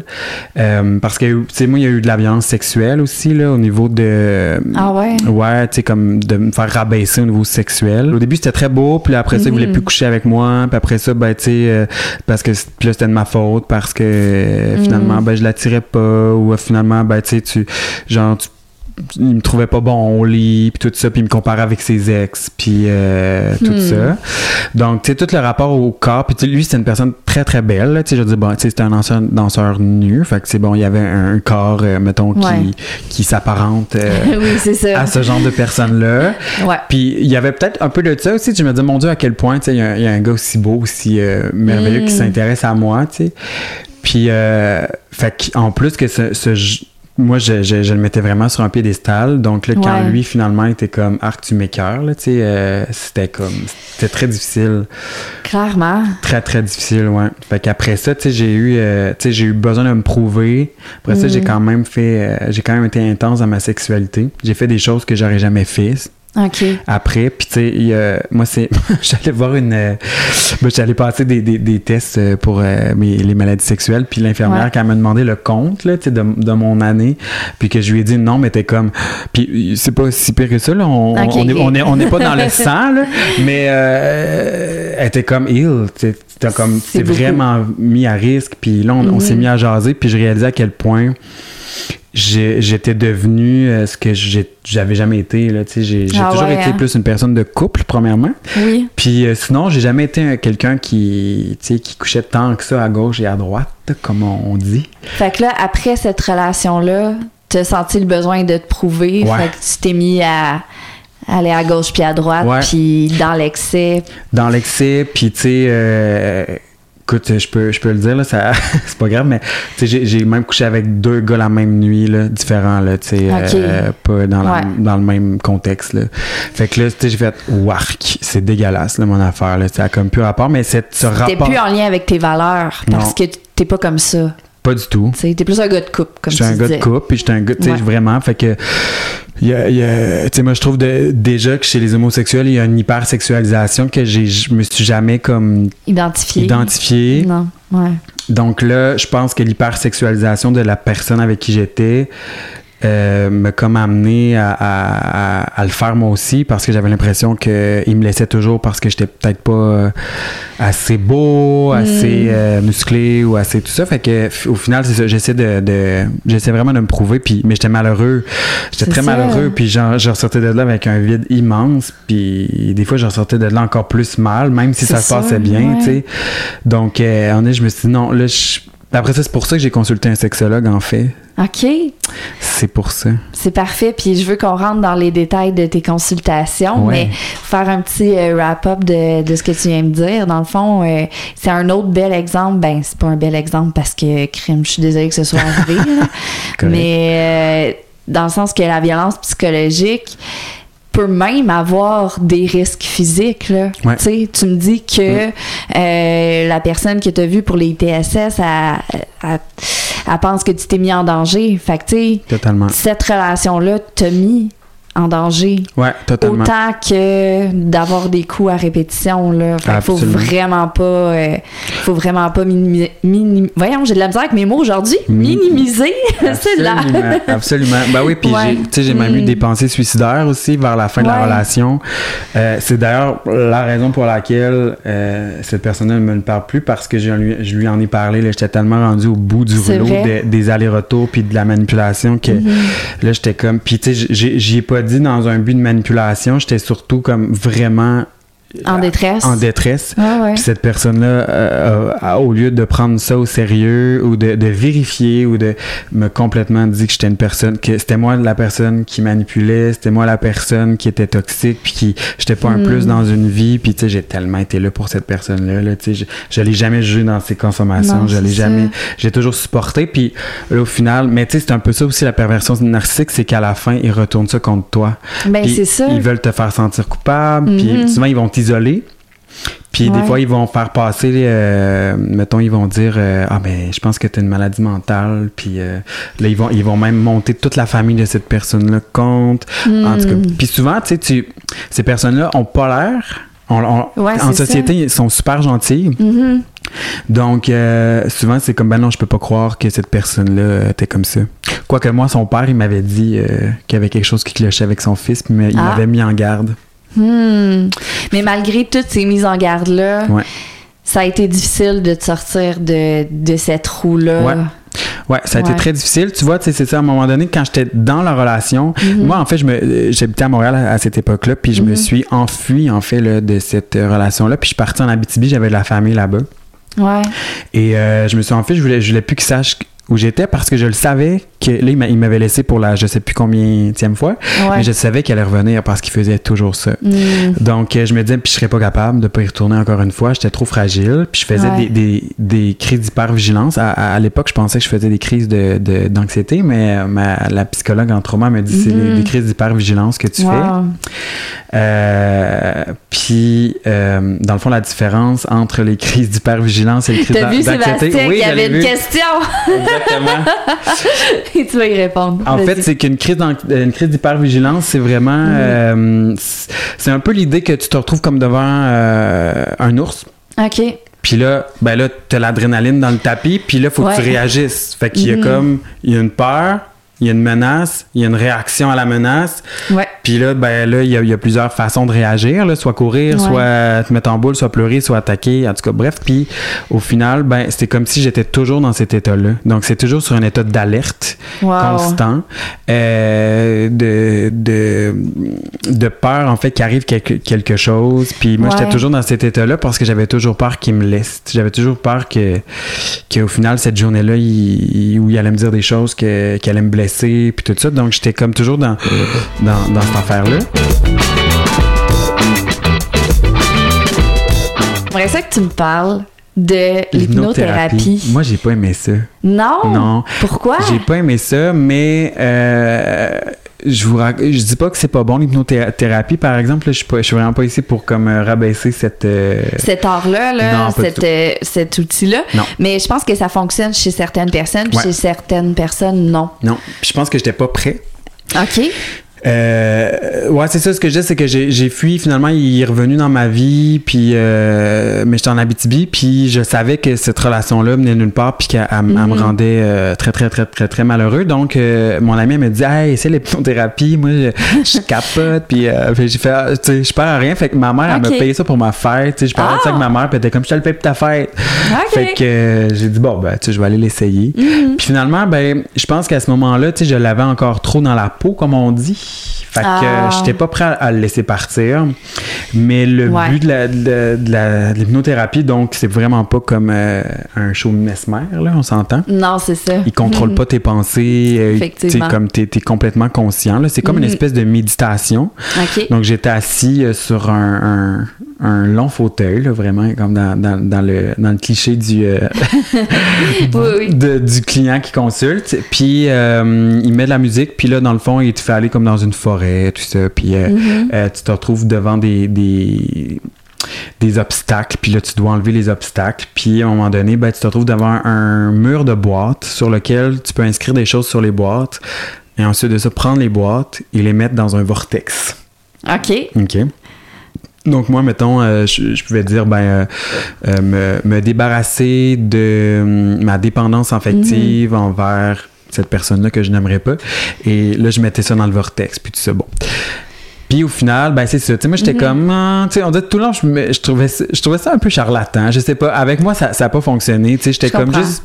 euh, parce que, tu sais, moi, il y a eu de la violence sexuelle aussi là, au niveau de, Ah ouais? Ouais, tu sais, comme de me faire rabaisser au niveau sexuel. Au début, c'était très beau, puis après ça, il voulait Mhm. plus coucher avec moi, puis après ça, ben, tu sais, euh, parce que là, c'était de ma faute, parce que euh, finalement, Mhm. ben, je l'attirais pas, ou euh, finalement, ben, tu sais, tu, genre, tu- il me trouvait pas bon au lit, puis tout ça, puis il me comparait avec ses ex, puis euh, tout Hmm. ça. Donc, tu sais, tout le rapport au corps, puis lui, c'était une personne très, très belle, tu sais, je dire, bon, tu sais, c'était un ancien danseur nu, fait que c'est bon, il y avait un, un corps, euh, mettons, Ouais. qui, qui s'apparente euh, oui, à ce genre de personnes-là. Ouais. Puis il y avait peut-être un peu de ça aussi. Je me disais, mon Dieu, à quel point, tu sais, il y, a- il y a un gars aussi beau, aussi merveilleux Mm. qui s'intéresse à moi, tu sais. Puis, euh, fait qu'en plus que ce, ce moi, je, je- je le mettais vraiment sur un piédestal. Donc là, quand Ouais. lui, finalement, était comme Arc, tu m'écœures, tu sais, euh, c'était comme, c'était très difficile. Clairement. Très, très difficile, ouais. Fait qu'après ça, tu sais, j'ai eu, euh, tu sais, j'ai eu besoin de me prouver. Après ça, Mm. j'ai quand même fait, euh, j'ai quand même été intense dans ma sexualité. J'ai fait des choses que j'aurais jamais fait Après. Puis, tu sais, il a- moi, c'est. J'allais voir une. euh, ben, J'allais passer des, des, des tests euh, pour euh, mes, les maladies sexuelles. Puis, l'infirmière, Ouais. quand elle m'a demandé le compte là, tu sais, de, de mon année, puis que je lui ai dit non, mais t'es comme. Puis, c'est pas si pire que ça, là. On Ok, on est, on est, on n'est pas dans le sang, là. Mais euh, elle était comme C'est beaucoup. vraiment mis à risque. Puis là, on, on Mhm. s'est mis à jaser. Puis, je réalisais à quel point j'étais devenu euh, ce que j'avais jamais été. J'ai ah toujours été hein? plus une personne de couple, premièrement. Oui. Puis euh, sinon, j'ai jamais été quelqu'un qui, qui couchait tant que ça à gauche et à droite, comme on, dit. Fait que là, après cette relation-là, tu as senti le besoin de te prouver. Fait que tu t'es mis à aller à gauche puis à droite, puis dans l'excès. Dans l'excès, puis tu sais, euh, écoute, je peux, je peux le dire, là, ça, c'est pas grave, mais j'ai, même couché avec deux gars la même nuit, là, différents, là, tu sais, euh, pas dans, dans, le même contexte, là. Fait que là, j'ai fait, wark, c'est dégueulasse, là, mon affaire, là, ça a comme plus rapport, mais c'est ce rapport... T'es plus en lien avec tes valeurs, parce que t'es pas comme ça. Pas du tout. T'es plus un gars de coupe, comme tu J'étais un gars de coupe, puis j'étais un gars, tu sais, vraiment, fait que il y a, moi, je trouve déjà que chez les homosexuels, il y a une hypersexualisation que je me suis jamais comme identifié. identifié. Non, ouais. Donc là, je pense que l'hypersexualisation de la personne avec qui j'étais, euh, m'a comme amené à, le faire moi aussi parce que j'avais l'impression qu'il me laissait toujours parce que j'étais peut-être pas euh, assez beau, assez mm. euh, musclé ou assez tout ça. Fait que au final, c'est ça, j'essaie de, j'essaie vraiment de me prouver puis mais j'étais malheureux. J'étais très malheureux puis genre, je ressortais de là avec un vide immense puis des fois je ressortais de là encore plus mal même si ça se passait bien, tu sais. Donc on est je me suis dit non, là après ça, c'est pour ça que j'ai consulté un sexologue, en fait. OK. C'est pour ça. C'est parfait. Puis je veux qu'on rentre dans les détails de tes consultations, mais faire un petit euh, wrap-up de, ce que tu viens de dire. Dans le fond, euh, c'est un autre bel exemple. Ben, c'est pas un bel exemple parce que, crime, je suis désolée que ce soit arrivé. mais euh, dans le sens que la violence psychologique, peut même avoir des risques physiques. Là. Tu me dis que euh, la personne qui t'a vu pour les TSS, elle, pense que tu t'es mis en danger. Fait que, Totalement. cette relation-là t'a mis en danger. Ouais, totalement. Autant que d'avoir des coups à répétition là. Fait faut vraiment pas euh, faut vraiment pas minimiser voyons, j'ai de la misère avec mes mots aujourd'hui. Minimiser, c'est là. absolument. Ben oui, puis j'ai tu sais j'ai même eu mm. des pensées suicidaires aussi vers la fin de la relation. Euh, c'est d'ailleurs la raison pour laquelle euh, cette personne ne me le parle plus parce que je lui, je lui en ai parlé j'étais tellement rendu au bout du rouleau des allers-retours puis de la manipulation que mm-hmm. là j'étais comme puis tu sais j'y ai pas dans un but de manipulation, j'étais surtout comme vraiment en détresse. En détresse. Puis cette personne-là, euh, au lieu de prendre ça au sérieux ou de, vérifier ou de me complètement dire que j'étais une personne, que c'était moi la personne qui manipulait, c'était moi la personne qui était toxique, puis qui j'étais pas un plus hmm. dans une vie, puis tu sais, j'ai tellement été là pour cette personne-là. Là, tu sais, je, l'ai jamais jugé dans ses consommations, je l'ai jamais, j'ai toujours supporté, puis au final, mais tu sais, c'est un peu ça aussi la perversion narcissique, c'est qu'à la fin, ils retournent ça contre toi. Ben, c'est ça. Ils veulent te faire sentir coupable, puis mm-hmm. souvent ils vont isolé. Puis des fois, ils vont faire passer, euh, mettons, ils vont dire euh, Ah, ben, je pense que tu as une maladie mentale. Puis euh, là, ils vont, ils vont même monter toute la famille de cette personne-là contre. En tout cas, hmm. puis souvent, tu sais, ces personnes-là ont pas l'air. en société, ils sont super gentils. Mm-hmm. Donc, souvent, c'est comme, ben non, je peux pas croire que cette personne-là était comme ça. Quoique moi, son père, il m'avait dit qu'il y avait quelque chose qui clochait avec son fils, mais il ah. m'avait mis en garde. Hmm. Mais malgré toutes ces mises en garde-là, ça a été difficile de te sortir de, de cette roue-là. Ouais. ça a été très difficile. Tu vois, c'est ça, à un moment donné, quand j'étais dans la relation, mhm. moi, en fait, j'habitais à Montréal à, cette époque-là, puis je me mhm. suis enfui, en fait, de cette relation-là. Puis je suis parti en Abitibi, j'avais de la famille là-bas. Ouais. Et euh, je me suis enfui, je voulais, je voulais plus qu'ils sachent où j'étais parce que je le savais que là, il m'avait laissé pour la je sais plus combien fois, mais je savais qu'elle allait revenir parce qu'il faisait toujours ça. Mm. Donc, euh, je me disais, puis je serais pas capable de pas y retourner encore une fois. J'étais trop fragile, puis je faisais des, des, des, crises d'hypervigilance. À, à, l'époque, je pensais que je faisais des crises d'anxiété, de, mais euh, ma, la psychologue en trauma me dit c'est mm-hmm. des crises d'hypervigilance que tu fais. Euh, puis, euh, dans le fond, la différence entre les crises d'hypervigilance et les crises d'anxiété? Oui, il y avait une question. Exactement. Et tu vas y répondre. En fait, c'est qu'une crise, une crise d'hypervigilance, c'est vraiment. Mm. Euh, c'est un peu l'idée que tu te retrouves comme devant euh, un ours. OK. Puis là, ben là, t'as l'adrénaline dans le tapis, puis là, il faut que tu réagisses. Fait qu'il y a mm-hmm. comme, il y a une peur, il y a une menace, il y a une réaction à la menace. Ouais. Puis là, ben là, il y, a plusieurs façons de réagir, là, soit courir, soit te mettre en boule, soit pleurer, soit attaquer, en tout cas, bref. Puis au final, ben c'était comme si j'étais toujours dans cet état-là. Donc c'est toujours sur un état d'alerte constant, euh, de, de, de peur en fait qu'il arrive quelque, quelque chose. Puis moi, j'étais toujours dans cet état-là parce que j'avais toujours peur qu'il me laisse. J'avais toujours peur que qu'au final cette journée-là, il, où il allait me dire des choses que, qui allaient me blesser, puis tout ça. Donc j'étais comme toujours dans dans, dans cette affaire-là. J'aimerais ça que tu me parles de l'hypnothérapie. Moi, j'ai pas aimé ça. Non? Non. Pourquoi? J'ai pas aimé ça, mais euh, je vous je dis pas que c'est pas bon l'hypnothérapie par exemple je suis je suis vraiment pas ici pour comme euh, rabaisser cette euh, cet art là, là cet outil là non. mais je pense que ça fonctionne chez certaines personnes puis chez certaines personnes non. Non. Je pense que j'étais pas prêt. OK euh, ouais, c'est ça. Ce que je dis, c'est que j'ai fui. Finalement, il est revenu dans ma vie. Puis, euh, mais j'étais en Abitibi. Puis, je savais que cette relation-là menait nulle part. Puis qu'elle me mhm. rendait euh, très, très, très, très, très malheureux. Donc, euh, mon ami me dit Hey, c'est l'hypnothérapie. Moi, je, capote. puis, j'ai fait ah, Tu sais, je perds à rien. Fait que ma mère, elle m'a payé ça pour ma fête. Tu sais, je parlais de ça avec ma mère. Puis, elle était comme Je te le paye pour ta fête. Fait que j'ai dit Bon, ben, tu sais, je vais aller l'essayer. Mhm. Puis, finalement, ben, je pense qu'à ce moment-là, tu sais, je l'avais encore trop dans la peau, comme on dit. Fait que ah. j'étais pas prêt à le laisser partir. Mais le but de l'hypnothérapie, donc, c'est vraiment pas comme euh, un show mesmer, là, on s'entend? Non, c'est ça. Il contrôle pas tes pensées. Euh, Effectivement. comme t'es es complètement conscient. C'est comme une mhm. espèce de méditation. Donc, j'étais assis euh, sur un, un long fauteuil, vraiment, comme dans, dans, le, dans le cliché du, du client qui consulte. Puis, il met de la musique, puis là, dans le fond, il te fait aller comme dans une forêt, tout ça. Puis euh, mm-hmm. euh, tu te retrouves devant des, des, obstacles, puis là, tu dois enlever les obstacles. Puis à un moment donné, ben, tu te retrouves devant un mur de boîtes sur lequel tu peux inscrire des choses sur les boîtes. Et ensuite de ça, prendre les boîtes et les mettre dans un vortex. OK. OK. Donc moi, mettons, euh, je, pouvais dire, ben, me, débarrasser de hum, ma dépendance affective mm-hmm. envers cette personne-là que je n'aimerais pas. Et là, je mettais ça dans le vortex, puis tout ça. Bon. Puis au final, ben c'est ça. Tu sais, moi, j'étais mhm. comme, ah, tu sais, on dit tout le long, je, je, trouvais, je trouvais ça un peu charlatan. Je sais pas. Avec moi, ça n'a pas fonctionné. Tu sais, j'étais comme juste,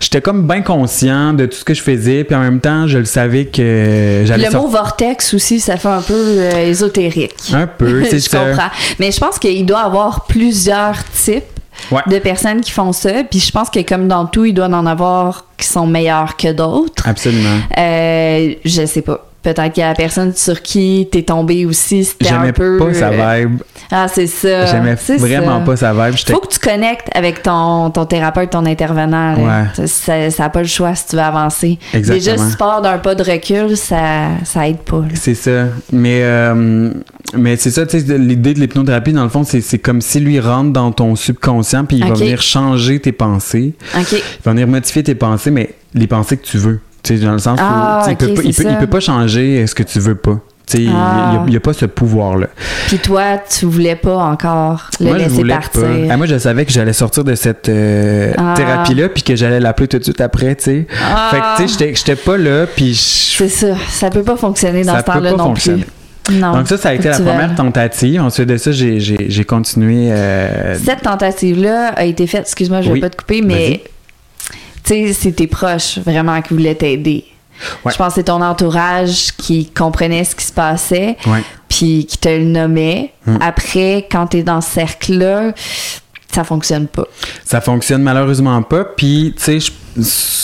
j'étais comme bien conscient de tout ce que je faisais. Puis en même temps, je le savais que j'allais. Le mot vortex aussi, ça fait un peu euh, ésotérique. Un peu, c'est Je comprends. Mais je pense qu'il doit y avoir plusieurs types de personnes qui font ça. Puis je pense que comme dans tout, il doit en avoir qui sont meilleurs que d'autres. Absolument. Euh, je sais pas. Peut-être qu'il y a la personne sur qui t'es tombé aussi, c'était un peu... pas sa euh, vibe. Ah, c'est ça. J'aimais vraiment pas sa vibe. Faut que tu connectes avec ton, ton thérapeute, ton intervenant. Ouais. Ça n'a pas le choix si tu veux avancer. Exactement. Déjà, si tu pars d'un pas de recul, ça, ça aide pas. C'est ça. Mais, euh, mais c'est ça, tu sais, l'idée de l'hypnothérapie, dans le fond, c'est comme si lui rentre dans ton subconscient, puis il va venir changer tes pensées. Il va venir modifier tes pensées, mais les pensées que tu veux. Tu sais, dans le sens où ah, il, peut, il, peut, pas changer ce que tu veux pas. Il n'y a, a, pas ce pouvoir-là. Puis toi, tu voulais pas encore le moi, laisser partir. Ah, moi, je savais que j'allais sortir de cette euh, ah. thérapie-là, puis que j'allais l'appeler tout de suite après, tu sais. Fait que, tu sais, j'étais pas là, puis... C'est ça. Ça peut pas fonctionner dans ce temps-là non fonctionner. plus. Non. Donc ça, ça a été la première tentative. Ensuite de ça, j'ai continué... Euh... Cette tentative-là a été faite, excuse-moi, je vais pas te couper, mais tu sais, c'est tes proches vraiment qui voulaient t'aider. Je pense que c'est ton entourage qui comprenait ce qui se passait, puis qui te le nommait. Mm. Après, quand tu es dans ce cercle-là, ça fonctionne pas. Ça fonctionne malheureusement pas. Puis, tu sais,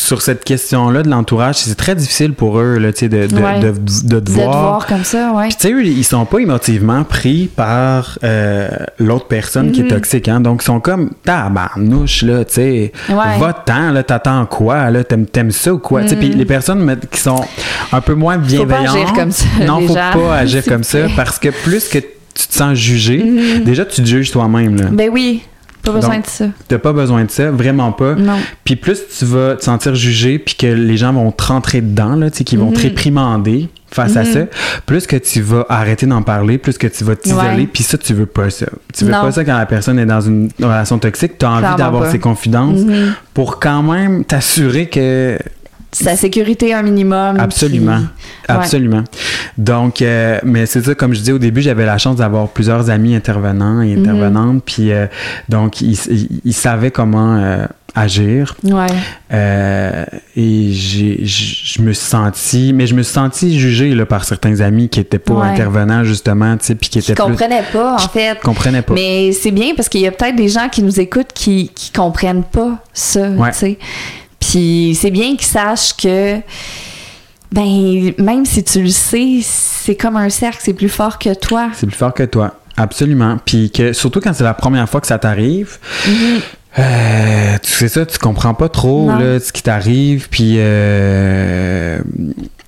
sur cette question-là de l'entourage, c'est très difficile pour eux, là, sais, de, de, de, te voir. comme ça, ouais. Puis, tu sais, ils sont pas émotivement pris par euh, l'autre personne qui est mm-hmm. toxique, hein. Donc, ils sont comme, tabarnouche, là, tu sais, va-t'en, là, t'attends quoi, là, t'aimes ça ou quoi? Tu sais, puis mm. les personnes qui sont un peu moins bienveillantes. Faut pas agir comme ça. Non, faut pas agir comme ça parce que plus que tu te sens jugé, mm-hmm. déjà, tu te juges toi-même, là. Ben oui. Pas besoin de ça. T'as pas besoin de ça, vraiment pas. Non. Puis plus tu vas te sentir jugé, puis que les gens vont te rentrer dedans, là, tu sais, qu'ils vont te mhm. réprimander face à mhm. ça, plus que tu vas arrêter d'en parler, plus que tu vas t'isoler, puis ça, tu veux pas ça. Tu veux pas ça quand la personne est dans une relation toxique, tu as envie d'avoir ses confidences mhm. pour quand même t'assurer que sa sécurité un minimum. Absolument. Absolument. Donc, euh, mais c'est ça, comme je disais au début, j'avais la chance d'avoir plusieurs amis intervenants et intervenantes. Puis, euh, donc, ils, ils, savaient comment euh, agir. Ouais. et je me suis senti, mais je me suis senti jugé là, par certains amis qui étaient pas intervenants, justement, tu sais, puis qui étaient. Qui comprenaient pas, en fait. comprenaient pas. Mais c'est bien parce qu'il y a peut-être des gens qui nous écoutent qui, qui comprennent pas ça, tu sais. Puis c'est bien qu'ils sachent que, ben, même si tu le sais, c'est comme un cercle, c'est plus fort que toi. C'est plus fort que toi, absolument. Puis que surtout quand c'est la première fois que ça t'arrive. Mm-hmm. Euh, tu sais ça, tu comprends pas trop là, ce qui t'arrive, puis euh,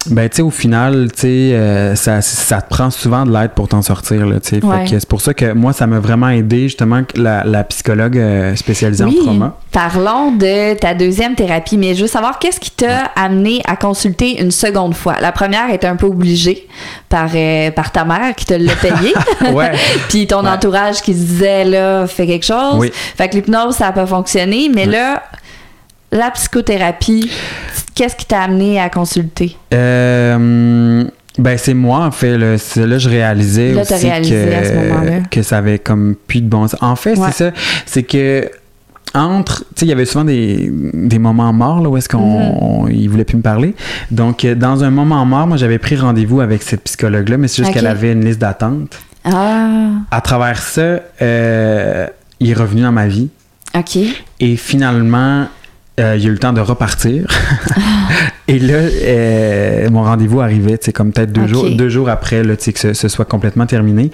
ben, tu sais, au final, tu sais, euh, ça, ça te prend souvent de l'aide pour t'en sortir, là, tu sais. c'est pour ça que moi, ça m'a vraiment aidé, justement, la, la psychologue euh, spécialisée en trauma. Parlons de ta deuxième thérapie, mais je veux savoir qu'est-ce qui t'a amené à consulter une seconde fois? La première était un peu obligée par, euh, par ta mère qui te l'a payé. ouais. Puis ton entourage qui se disait, là, fais quelque chose. Oui. Fait que l'hypnose, ça n'a pas fonctionné, mais là, la psychothérapie, qu'est-ce qui t'a amené à consulter? Euh, ben c'est moi en fait là, là je réalisais aussi que, que ça avait comme plus de bon sens. En fait, c'est ça, c'est que entre, tu sais, il y avait souvent des, des moments morts là, où est-ce qu'on mm-hmm. voulait plus me parler. Donc euh, dans un moment mort, moi j'avais pris rendez-vous avec cette psychologue là, mais c'est juste qu'elle avait une liste d'attente. Ah. À travers ça, euh, il est revenu dans ma vie. OK. Et finalement, euh, il a eu le temps de repartir. et là, euh, mon rendez-vous arrivait, c'est comme peut-être deux, jours, deux jours après là, que ce, soit complètement terminé.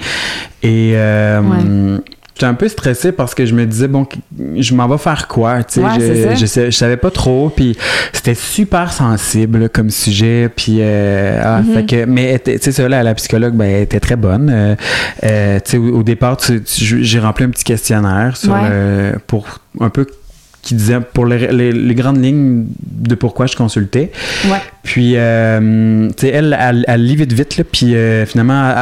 Et euh, j'étais un peu stressé parce que je me disais, bon, je m'en vais faire quoi? Je, je, savais pas trop. Puis c'était super sensible comme sujet. Puis, ah, mm-hmm. que, mais tu sais, ça, là, la psychologue, ben, elle était très bonne. sais, au, départ, j'ai rempli un petit questionnaire sur, pour un peu qui disait pour les, les, grandes lignes de pourquoi je consultais. Ouais. Puis, euh, tu sais, elle, elle, elle, lit vite vite, là, puis euh, finalement,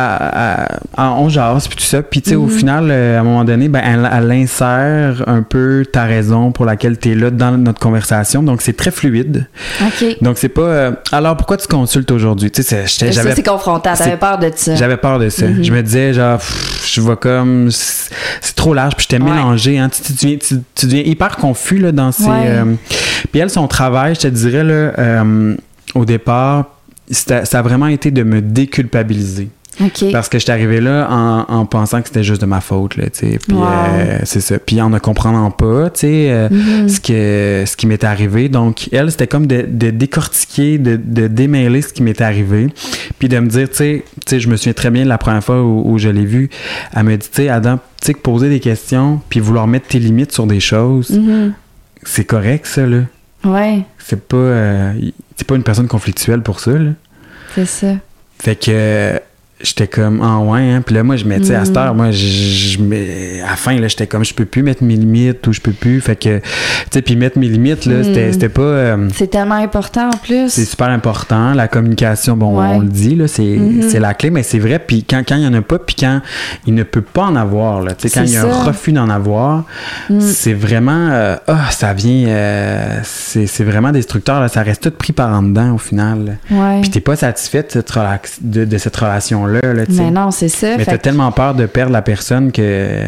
on jase, puis tout ça. Puis, tu sais, au mm-hmm. final, euh, à un moment donné, ben, elle, elle, insère un peu ta raison pour laquelle tu es là dans notre conversation. Donc, c'est très fluide. OK. Donc, c'est pas. alors, pourquoi tu consultes aujourd'hui? Tu sais, j'avais. C'est confrontant. T'avais peur de ça. J'avais peur de ça. Mm-hmm. Je me disais, genre, je vois comme. C'est trop large, puis je t'ai mélangé. Hein, tu, tu, tu, tu, deviens hyper confus, là, dans ces. puis, elle, son travail, je te dirais, là au départ, ça a vraiment été de me déculpabiliser. Parce que j'étais arrivé là en, pensant que c'était juste de ma faute, là, tu sais. Puis euh, c'est ça. Puis en ne comprenant pas, tu sais, euh, mm-hmm. ce, que, ce qui m'était arrivé. Donc, elle, c'était comme de, décortiquer, de, démêler ce qui m'était arrivé. Puis de me dire, tu sais, je me souviens très bien de la première fois où, je l'ai vue. Elle me dit, tu sais, Adam, tu sais, poser des questions, puis vouloir mettre tes limites sur des choses, mm-hmm. C'est correct, ça, là. Ouais. C'est pas, euh, pas une personne conflictuelle pour ça, là. C'est ça. Fait que j'étais comme ah ouais hein. puis là moi je mettais à cette heure moi je, à la fin là j'étais comme je peux plus mettre mes limites ou je peux plus. Fait que tu sais puis mettre mes limites là c'était mm. pas euh, c'est tellement important en plus. c'est super important la communication. Bon on le dit là c'est mm-hmm. la clé mais c'est vrai. Puis quand quand il y en a pas puis quand il ne peut pas en avoir là tu sais quand il y a un refus d'en avoir mm. c'est vraiment euh, ah ça vient euh, c'est vraiment destructeur là. Ça reste tout pris par en dedans au final. Puis t'es pas satisfait de cette, de, de cette relation là mais non, c'est ça. Mais t'as tellement peur de perdre la personne que.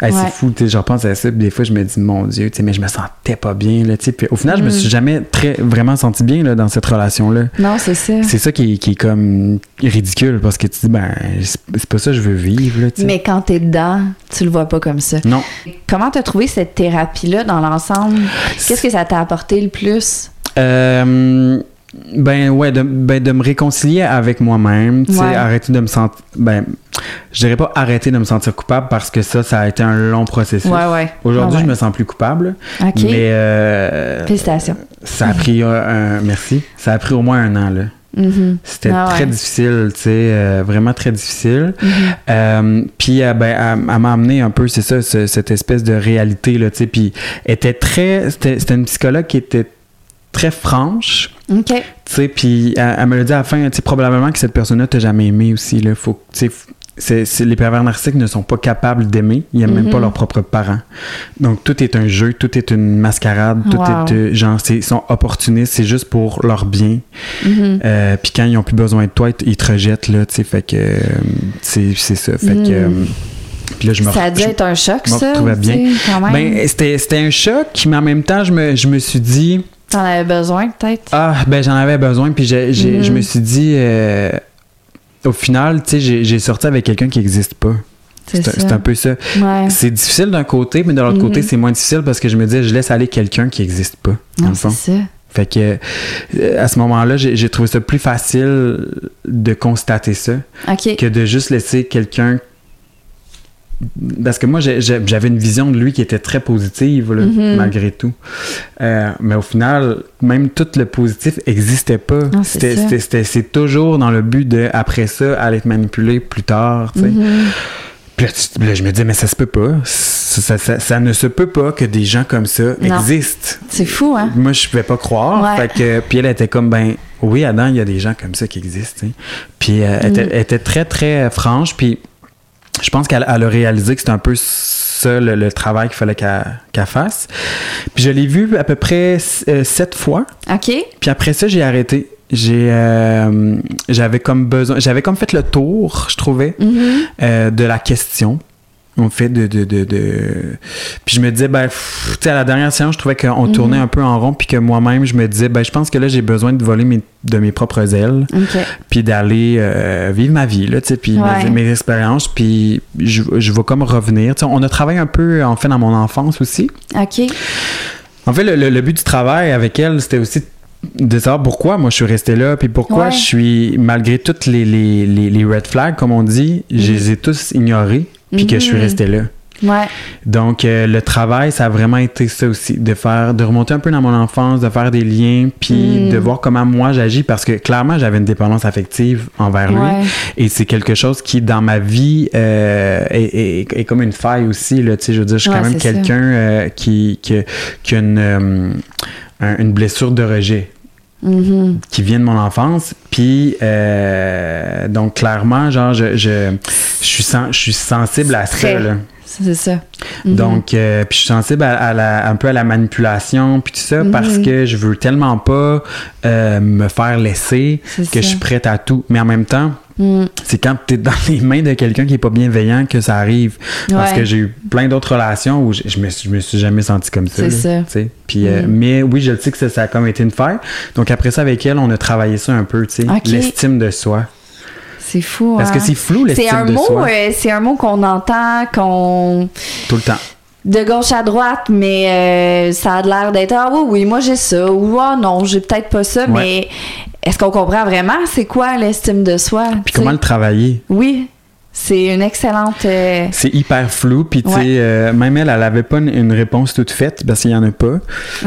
C'est fou, je repense à ça, des fois je me dis, mon Dieu, mais je me sentais pas bien. Là, puis au final, je me suis mm. jamais très, vraiment senti bien là, dans cette relation-là. Non, c'est ça. C'est ça qui est, comme ridicule parce que tu dis, ben, c'est pas ça que je veux vivre. Là, mais quand t'es dedans, tu le vois pas comme ça. Non. Comment t'as trouvé cette thérapie-là dans l'ensemble? Qu'est-ce que ça t'a apporté le plus? Euh ben ouais, de, ben, de me réconcilier avec moi-même, tu sais, arrêter de me sentir, ben, je dirais pas arrêter de me sentir coupable parce que ça, ça a été un long processus. Ouais, ouais. Aujourd'hui, je me sens plus coupable. OK. Mais euh, félicitations. Ça a pris un, merci. Ça a pris au moins un an là. Mm-hmm. C'était ah très difficile, tu sais, euh, vraiment très difficile. Mm-hmm. Euh, puis, ben, elle, m'a amené un peu, c'est ça, cette espèce de réalité, là, tu sais. Puis, était très. C'était une psychologue qui était très franche. OK. Tu sais, puis elle, me l'a dit à la fin, tu sais, probablement que cette personne-là t'a jamais aimé aussi, là. Faut, tu sais, c'est, les pervers narcissiques ne sont pas capables d'aimer, ils n'aiment même pas Mhm. leurs propres parents. Donc tout est un jeu, tout est une mascarade, tout Wow. est euh, genre c'est- ils sont opportunistes, c'est juste pour leur bien. Euh, Puis quand ils ont plus besoin de toi, ils te- rejettent là, tu sais, fait que c'est, c'est ça, fait que Mhm. euh, là je me Ça a dû je- être un choc, je ça. retrouvais bien. quand même. ben, c'était, c'était un choc, mais en même temps je me, je me suis dit T'en avais besoin, peut-être? ah, ben j'en avais besoin, puis j'ai- j'ai- je me suis dit, euh, au final, tu sais, j'ai- j'ai sorti avec quelqu'un qui n'existe pas. C'est C'est un- ça. c'est un peu ça. Ouais. C'est difficile d'un côté, mais de l'autre côté, c'est moins difficile parce que je me disais, je laisse aller quelqu'un qui n'existe pas, dans Non, le fond. c'est ça. Fait que, euh, à ce moment-là, j'ai j'ai trouvé ça plus facile de constater ça que de juste laisser quelqu'un. Parce que moi, j'avais une vision de lui qui était très positive, là, Mhm. malgré tout. Euh, mais au final, même tout le positif n'existait pas. Non, c'est toujours dans le but de, après ça, aller te manipuler plus tard. Mhm. Puis là, tu- là, je me disais, mais ça se peut pas. Ça, ça- ça- ça ne se peut pas que des gens comme ça Non. existent. C'est fou, hein? Moi, je pouvais pas croire. Ouais. Fait que, puis elle était comme, ben, oui, Adam, il y a des gens comme ça qui existent. Puis euh, elle, Mm. était, elle était très, très franche. Puis je pense qu'elle elle a réalisé que c'était un peu ça le, le travail qu'il fallait qu'elle qu'elle fasse. Puis je l'ai vu à peu près euh, sept fois. OK. Puis après ça, j'ai arrêté. J'ai, euh, j'avais comme besoin, j'avais comme fait le tour, je trouvais, Mhm. euh, de la question. En fait, de, de, de, de- Puis je me disais, ben, tu sais, à la dernière séance, je trouvais qu'on Mhm. tournait un peu en rond, puis que moi-même, je me disais, ben, je pense que là, j'ai besoin de voler mes- de mes propres ailes, puis d'aller euh, vivre ma vie, là, tu sais, puis Ouais. mes, mes expériences, puis je, je vais comme revenir. Tu sais, on a travaillé un peu, en fait, dans mon enfance aussi. OK. En fait, le, le- le but du travail avec elle, c'était aussi de savoir pourquoi moi je suis resté là, puis pourquoi Ouais. je suis, malgré toutes les, les, les, les red flags, comme on dit, je les ai tous ignorés, puis que je suis Mhm. resté là. Ouais. Donc, euh, le travail, ça a vraiment été ça aussi, de faire, de remonter un peu dans mon enfance, de faire des liens, puis Mm. de voir comment moi j'agis, parce que clairement, j'avais une dépendance affective envers lui. Ouais. Et c'est quelque chose qui, dans ma vie, euh, est, est- est comme une faille aussi. Là, Tu sais, je veux dire, je suis Ouais, quand même quelqu'un euh, qui, qui, qui a une, un- une blessure de rejet Mhm. qui vient de mon enfance. Puis, euh, donc, clairement, genre, je, je, je, suis, sen- je suis sensible à ça. Là. C'est ça. Mhm. Donc, euh, puis je suis sensible à, à la, un peu à la manipulation, puis tout ça, parce que je veux tellement pas euh, me faire laisser que ça. je suis prête à tout. Mais en même temps, Mm. c'est quand tu es dans les mains de quelqu'un qui est pas bienveillant que ça arrive. Parce que j'ai eu plein d'autres relations où je, je me, suis- je me suis jamais senti comme ça. C'est ça. euh, Mm. mais oui, je le sais que ça, ça a comme été une faille. Donc après ça, avec elle, on a travaillé ça un peu, tu sais. Ok. L'estime de soi. C'est fou. Parce hein? que c'est flou, l'estime de mot, soi. euh, c'est un mot qu'on entend, qu'on Tout le temps. de gauche à droite, mais euh, ça a l'air d'être ah oui oui moi j'ai ça ou ah non j'ai peut-être pas ça, Ouais. mais est-ce qu'on comprend vraiment c'est quoi l'estime de soi Puis comment le travailler? Oui, c'est une excellente. euh, C'est hyper flou, puis tu sais, Ouais. euh, même elle, elle avait pas une, une réponse toute faite, parce qu'il y en a pas.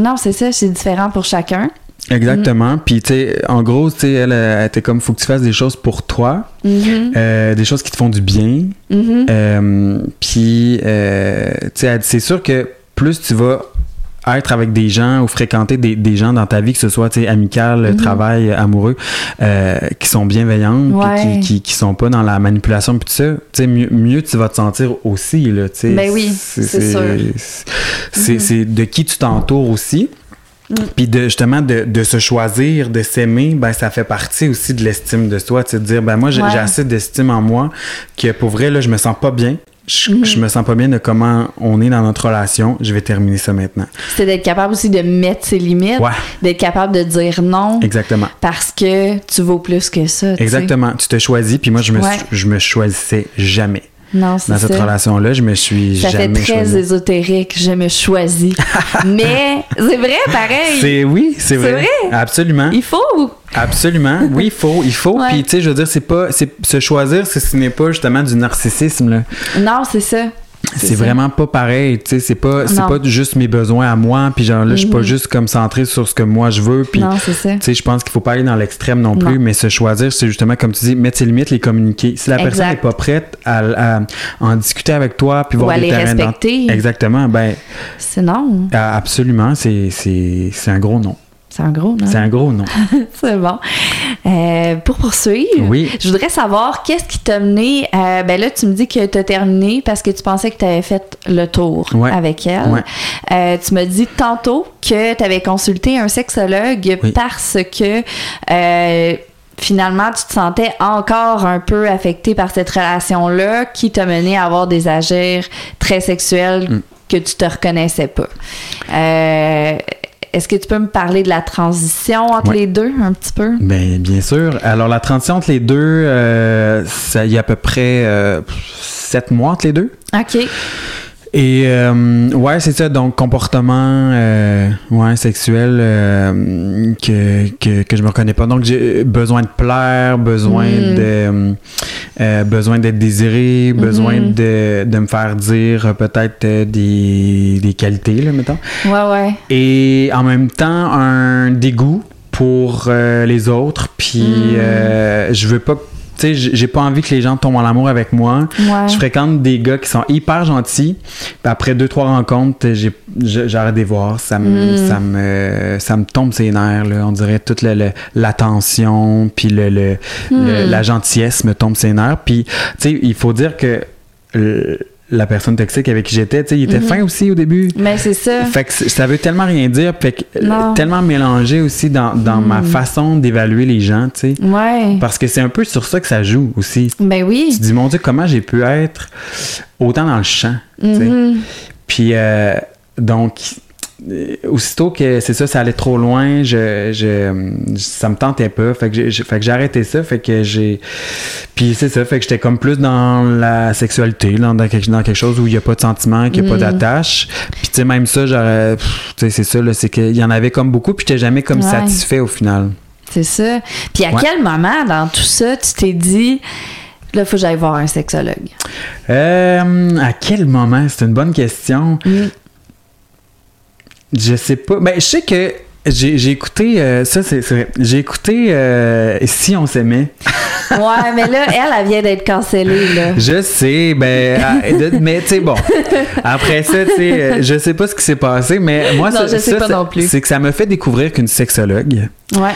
Non, c'est ça, c'est différent pour chacun. Exactement. Puis tu sais, en gros, tu sais, elle, elle était comme, faut que tu fasses des choses pour toi, Mhm, euh, des choses qui te font du bien. mhm. Euh, puis, tu sais, c'est sûr que plus tu vas être avec des gens ou fréquenter des, des gens dans ta vie, que ce soit amical, Mhm. travail, amoureux, euh, qui sont bienveillants, Ouais. qui, qui, qui sont pas dans la manipulation, puis tout ça, mieux, mieux tu vas te sentir aussi, là. Ben oui, c'est sûr. C'est c'est de qui tu t'entoures aussi. Mm. Puis de justement de, de se choisir, de s'aimer, ben ça fait partie aussi de l'estime de soi, tu sais, de dire ben moi j'ai Ouais. j'ai assez d'estime en moi que pour vrai là je me sens pas bien. Je, je me sens pas bien de comment on est dans notre relation. Je vais terminer ça maintenant. C'est d'être capable aussi de mettre ses limites, Ouais, d'être capable de dire non exactement. parce que tu vaux plus que ça. tu sais. Exactement. Tu te choisis, puis moi je me, Ouais. je me choisissais jamais. Non, Dans cette relation-là, je me suis Ça fait jamais très choisi. ésotérique, je me choisis. Mais c'est vrai, pareil. C'est oui, c'est C'est vrai. vrai? Absolument. Il faut. Absolument. Oui, il faut, il faut. Ouais. Puis tu sais, je veux dire, c'est pas, c'est se choisir, c'est- ce n'est pas justement du narcissisme là. Non, c'est ça. C'est vraiment pas pareil, tu sais, c'est pas, c'est pas juste mes besoins à moi, puis genre là, je suis pas Mhm. juste comme centré sur ce que moi je veux, puis tu sais, je pense qu'il faut pas aller dans l'extrême non plus, Non. mais se choisir, c'est justement comme tu dis, mettre ses limites, les communiquer. Si la personne n'est pas prête à, à en discuter avec toi, puis Ou voir à des les respecter. Exactement, ben C'est non. absolument, c'est c'est c'est un gros non. C'est un gros, non? C'est un gros non. C'est bon. Euh, pour poursuivre, Oui. je voudrais savoir qu'est-ce qui t'a mené. euh, ben là, tu me dis que tu as terminé parce que tu pensais que tu avais fait le tour Ouais. avec elle. Ouais. Euh, tu m'as dit tantôt que tu avais consulté un sexologue Oui. parce que. Finalement, tu te sentais encore un peu affecté par cette relation-là qui t'a mené à avoir des agirs très sexuels Mm. que tu te reconnaissais pas. Euh, Est-ce que tu peux me parler de la transition entre Ouais. les deux un petit peu? Ben, bien sûr. Alors, la transition entre les deux, euh, ça y a à peu près euh, sept mois entre les deux. OK. Et euh, ouais, c'est ça. Donc comportement euh, ouais, sexuel euh, que, que, que je me reconnais pas. Donc j'ai besoin de plaire, besoin Mm. de euh, besoin d'être désiré, besoin Mhm. de, de me faire dire euh, peut-être euh, des, des qualités, là, mettons. Ouais, ouais. Et en même temps, un dégoût pour euh, les autres. Puis Mm. euh, je veux pas. Sais, j'ai pas envie que les gens tombent en amour avec moi. Ouais. Je fréquente des gars qui sont hyper gentils. Puis après deux, trois rencontres, j'arrête de voir. Ça me, Mm. ça me, ça me tombe ses nerfs. Là. On dirait toute l'attention, puis le, le- le- Mm. la gentillesse me tombe ses nerfs. Puis, tu sais, il faut dire que euh, la personne toxique avec qui j'étais, tu sais, il était Mhm. fin aussi au début. Mais c'est ça. Fait que ça veut tellement rien dire, fait que euh, Non. tellement mélangé aussi dans, dans ma Mm. façon d'évaluer les gens, tu sais. Ouais. Parce que c'est un peu sur ça que ça joue aussi. Ben oui. Tu te dis, mon Dieu, comment j'ai pu être autant dans le champ, tu sais. Mhm. Puis, euh, donc, aussitôt que c'est ça, ça allait trop loin, je, je, ça me tentait pas. Fait que j'ai, j'ai- fait que j'ai arrêté ça. Fait que j'ai. Puis c'est ça, fait que j'étais comme plus dans la sexualité, dans, quelque, dans quelque chose où il n'y a pas de sentiment, qu'il n'y a Mm. pas d'attache. Puis tu sais, même ça, j'aurais. Tu sais, c'est ça, là, c'est qu'il y en avait comme beaucoup, puis j'étais jamais comme Ouais. satisfait au final. C'est ça. Puis à Ouais. quel moment dans tout ça, tu t'es dit, là, faut que j'aille voir un sexologue? Euh, à quel moment? C'est une bonne question. Mm. Je sais pas. Ben, je sais que j'ai j'ai écouté, euh, ça c'est vrai, j'ai écouté euh, Si on s'aimait. Ouais, mais là, elle, elle vient d'être cancellée, là. Je sais, ben, ah, mais tu sais, bon. Après ça, tu sais, euh, je sais pas ce qui s'est passé, mais moi, Non, ça- je sais ça, pas non plus. c'est que ça m'a fait découvrir qu'une sexologue, Ouais.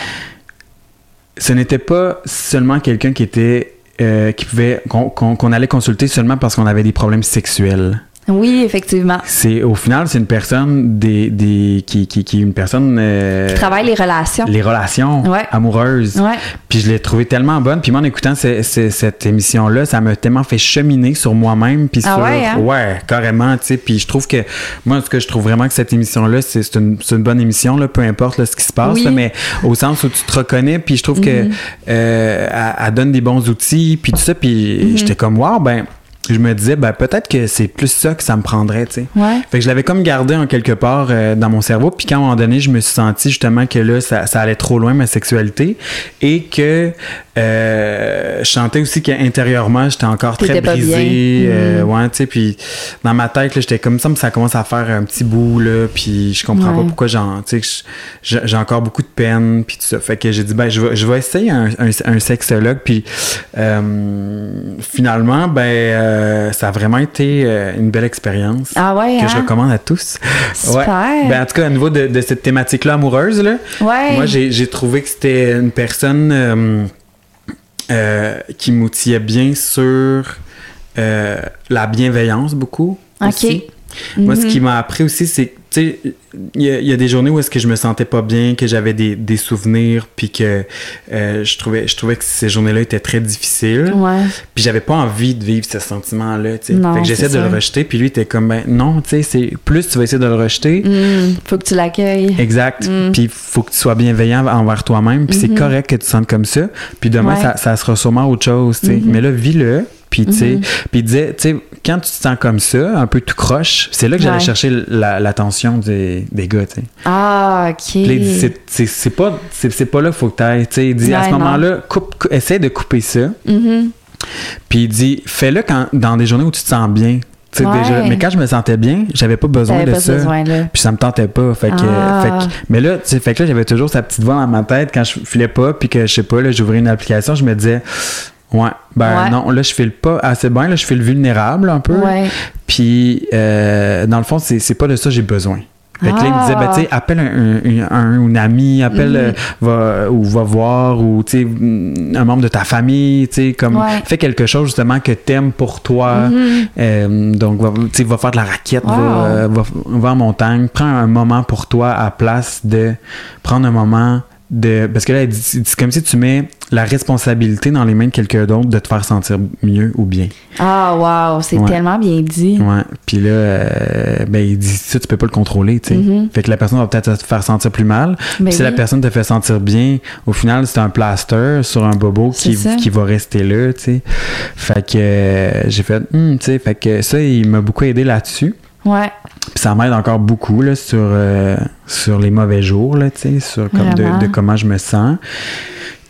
ce n'était pas seulement quelqu'un qui était. euh, qui pouvait qu'on allait consulter seulement parce qu'on avait des problèmes sexuels. Oui, effectivement. C'est au final c'est une personne des, des qui, qui, qui est une personne euh, Travaille les relations. les relations Ouais. amoureuses. Ouais. Puis je l'ai trouvée tellement bonne. Puis moi, en écoutant ce- ce- cette émission-là, ça m'a tellement fait cheminer sur moi-même. Puis Ah sur. ouais, hein? Ouais, carrément, tu sais. Puis je trouve que. Moi, ce que je trouve vraiment que cette émission-là, c'est c'est une, c'est une bonne émission, là, peu importe là, ce qui se passe. Oui. là, mais au sens où tu te reconnais. Puis je trouve que. Mhm. euh, elle, elle donne des bons outils. Puis tout ça. Puis Mhm. j'étais comme, wow, ben. Je me disais, ben peut-être que c'est plus ça que ça me prendrait, tu sais. Ouais. Fait que je l'avais comme gardé en quelque part euh, dans mon cerveau. Puis qu'à un moment donné, je me suis senti justement que là, ça, ça allait trop loin, ma sexualité. Et que euh, je sentais aussi qu'intérieurement, j'étais encore très brisé. euh, Mhm. ouais, tu sais. Puis dans ma tête, là, j'étais comme ça, mais ça commence à faire un petit bout, là. Puis je comprends Ouais. pas pourquoi j'en, tu sais, j'ai encore beaucoup de peine. Puis tout ça. Fait que j'ai dit, ben, je vais, je vais essayer un, un, un sexologue. Puis euh, finalement, ben, euh, ça a vraiment été euh, une belle expérience Ah ouais, que je hein? recommande à tous. Super. Ben, en tout cas, au niveau de, de cette thématique-là amoureuse, là, Ouais. moi, j'ai trouvé que c'était une personne euh, qui m'outillait bien sur la bienveillance beaucoup. OK. aussi. Moi, ce Mhm. qui m'a appris aussi, c'est sais, il y, a- il y a des journées où est-ce que je me sentais pas bien, que j'avais des, des souvenirs, puis que euh, je, trouvais, je trouvais que ces journées-là étaient très difficiles. Ouais. Puis j'avais pas envie de vivre ce sentiment-là, tu sais. Non, Fait que j'essaie de le rejeter, puis lui, il était comme, ben non, tu sais, c'est plus tu vas essayer de le rejeter. Hmm, faut que tu l'accueilles. Exact. Mm. Puis il faut que tu sois bienveillant envers toi-même, puis c'est correct que tu te sentes comme ça. Puis demain, Ouais. ça, ça sera sûrement autre chose, tu sais. Mhm. Mais là, vis-le. Puis, tu sais, Mhm. puis il disait, tu sais, quand tu te sens comme ça, un peu tout croche, c'est là que j'allais Ouais. chercher la- l'attention des, des gars, tu sais. Ah, OK. Puis là, il dit, c'est- c'est c'est pas, c'est c'est pas là qu'il faut que tu ailles. Tu sais, il dit, à ce moment-là, coupe, cou- essaie de couper ça. Mhm. Puis il dit, fais-le quand, dans des journées où tu te sens bien. Ouais. déjà. Mais quand je me sentais bien, j'avais pas besoin de pas ça. besoin, là. Puis ça me tentait pas. Fait que, Ah. fait que- mais là, fait que là, j'avais toujours sa petite voix dans ma tête quand je filais pas, puis que je sais pas, là, j'ouvrais une application, je me disais, ouais, ben Ouais. non, là, je file pas assez bien, là, je file vulnérable un peu. Ouais. Puis, euh, dans le fond, c'est pas de ça que j'ai besoin. Fait que là, il me disait, ben, tu sais, Ah. appelle un, un, un- une amie, appelle, Mhm. euh, va, ou va voir, ou, tu sais, mm, un membre de ta famille, tu sais, comme, Ouais. fais quelque chose, justement, que t'aimes pour toi. Mhm. Euh, donc, tu sais, va faire de la raquette, va, Wow. va, va en montagne, prends un moment pour toi à place de prendre un moment de. Parce que là, c'est comme si tu mets la responsabilité dans les mains de quelqu'un d'autre de te faire sentir mieux ou bien. Ah, wow, c'est Ouais. tellement bien dit. Ouais. Puis là, euh, ben, il dit ça, tu peux pas le contrôler, tu sais. Mhm. Fait que la personne va peut-être te faire sentir plus mal. Ben Puis si la personne te fait sentir bien, au final, c'est un plaster sur un bobo qui, qui va rester là, tu sais. Fait que euh, j'ai fait, Hum, tu sais, fait que ça, il m'a beaucoup aidé là-dessus. Ouais. Puis ça m'aide encore beaucoup là, sur, euh, sur les mauvais jours, là, tu sais, sur comme de, comment je me sens.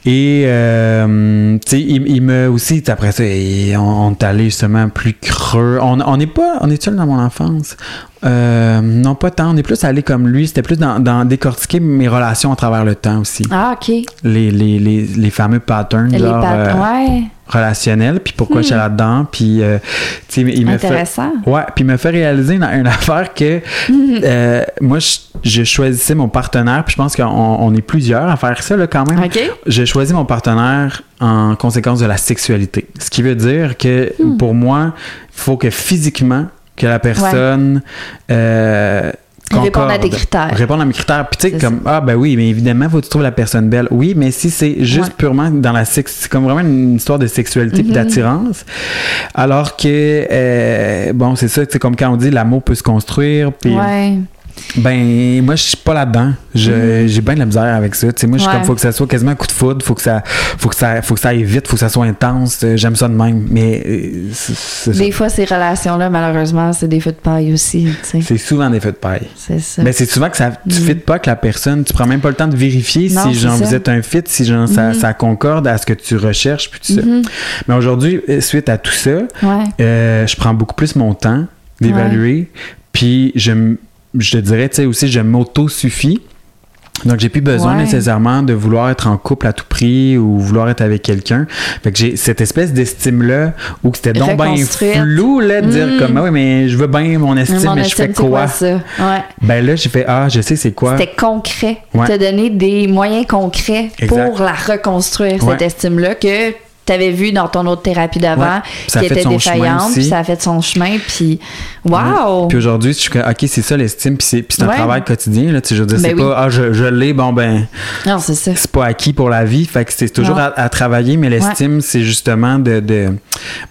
Et, euh, tu sais, il, il m'a aussi, après ça, il- on, on est allé justement plus creux. On on n'est pas, on est seul dans mon enfance. Euh, non, pas tant. On est plus allé comme lui. C'était plus dans, dans décortiquer mes relations à travers le temps aussi. Ah, OK. Les, les, les, les fameux patterns Les genre, euh, ouais. Relationnels, puis pourquoi j'étais là-dedans. Puis, euh, tu sais, il me fait... Intéressant. Ouais, puis il m'a fait réaliser une, une affaire que euh, moi, je, je choisissais mon partenaire, puis je pense qu'on on est plusieurs à faire ça là, quand même. OK. J'ai choisi mon partenaire en conséquence de la sexualité. Ce qui veut dire que pour moi, il faut que physiquement, que la personne. euh, Répondre à tes critères. Répondre à mes critères. Puis tu sais, comme, ah ben oui, mais évidemment, faut que tu trouves la personne belle. Oui, mais si c'est juste Ouais. purement dans la sexe, c'est comme vraiment une histoire de sexualité puis d'attirance. Alors que, euh, bon, c'est ça, c'est comme quand on dit l'amour peut se construire. Puis, Ouais. Ben, moi, je suis pas là-dedans. Je- J'ai bien de la misère avec ça. Tu sais, moi, je suis. Ouais. comme, faut que ça soit quasiment un coup de foudre, faut que ça, faut que ça, faut que ça aille vite, faut que ça soit intense. Euh, J'aime ça de même. Mais euh. Des fois, ces relations-là, malheureusement, c'est des feux de paille aussi. C'est souvent des feux de paille. C'est ça. Mais c'est souvent que ça, tu fites pas avec la personne. Tu prends même pas le temps de vérifier Non, si genre, vous êtes un fit, si genre, ça, Mhm. ça concorde à ce que tu recherches, puis tout ça. Mhm. Mais aujourd'hui, euh, suite à tout ça, Ouais. euh, je prends beaucoup plus mon temps d'évaluer. Puis je, je te dirais, tu sais, aussi, je m'auto-suffis. Donc, j'ai plus besoin Ouais. nécessairement de vouloir être en couple à tout prix ou vouloir être avec quelqu'un. Fait que j'ai cette espèce d'estime-là où c'était donc bien flou, là, de dire Mm. comme, ah oui, mais je veux bien mon estime, Mon mais je estime, fais c'est quoi? ça? Ouais. Ben là, j'ai fait, ah, je sais c'est quoi. C'était concret. Ouais. Te donner des moyens concrets Exact. pour la reconstruire, cette estime-là, que tu avais vu dans ton autre thérapie d'avant, Ouais. Qui était défaillante, puis ça a fait son chemin, puis wow! Puis aujourd'hui, je suis comme, OK, c'est ça l'estime, puis c'est, un Ouais. travail quotidien. Là, tu sais, je veux dire, Ben c'est oui. pas, ah, je, je l'ai, bon, ben, Non, c'est ça. c'est pas acquis pour la vie. Fait que c'est toujours à, à travailler, mais l'estime, c'est justement de, de,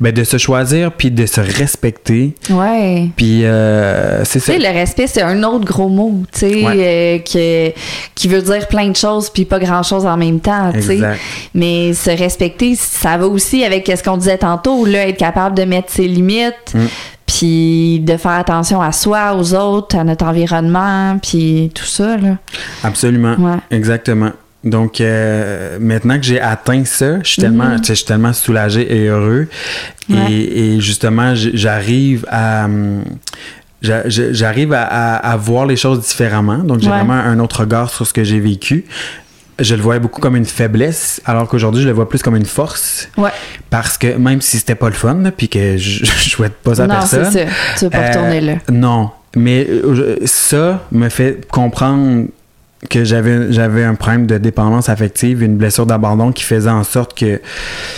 ben, de se choisir, puis de se respecter. Ouais. Puis euh, c'est Tu ça. sais, le respect, c'est un autre gros mot, tu sais, euh, que- qui veut dire plein de choses puis pas grand-chose en même temps, tu sais. Mais se respecter, ça va aussi avec ce qu'on disait tantôt, là, être capable de mettre ses limites, Mm. puis de faire attention à soi, aux autres, à notre environnement, puis tout ça, là. Absolument. Ouais. Exactement. Donc, euh, maintenant que j'ai atteint ça, je suis tellement, tu sais, je suis tellement soulagé et heureux. Ouais. Et, et justement, j'arrive à. hum, j'a- j'a- J'arrive à, à- à voir les choses différemment. Donc, j'ai Ouais. vraiment un autre regard sur ce que j'ai vécu. Je le voyais beaucoup comme une faiblesse, alors qu'aujourd'hui, je le vois plus comme une force. Ouais. Parce que même si c'était pas le fun, puis que je, je souhaite pas ça à non, personne. c'est ça. Tu veux pas euh, retourner là. Non. Mais euh, ça me fait comprendre que j'avais j'avais un problème de dépendance affective, une blessure d'abandon qui faisait en sorte que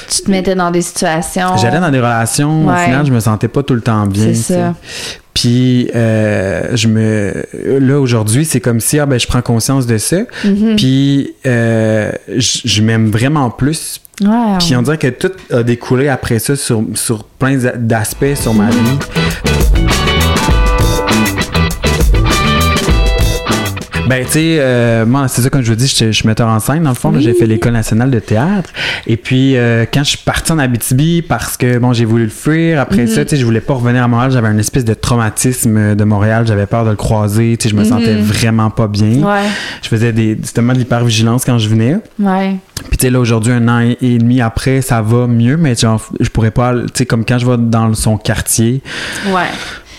Tu te mettais dans des situations. j'allais dans des relations, au Ouais. final, je me sentais pas tout le temps bien. C'est ça. Puis euh, je me là aujourd'hui, c'est comme si ah ben je prends conscience de ça. Mhm. Puis euh, je je m'aime vraiment plus. Puis on dirait que tout a découlé après ça sur, sur plein d'aspects sur ma vie. Ben, tu sais, euh, moi, c'est ça, comme je vous dis, je suis- metteur en scène, dans le fond. J'ai fait l'École nationale de théâtre. Et puis, euh, quand je suis parti en Abitibi, parce que, bon, j'ai voulu le fuir, après ça, tu sais, je voulais pas revenir à Montréal. J'avais un espèce de traumatisme de Montréal. J'avais peur de le croiser. Tu sais, je me sentais vraiment pas bien. Ouais. Je faisais des, justement de l'hypervigilance quand je venais. Ouais. Puis tu sais, là, aujourd'hui, un an et et demi après, ça va mieux, mais genre, je pourrais pas, tu sais, comme quand je vais dans son quartier, Ouais.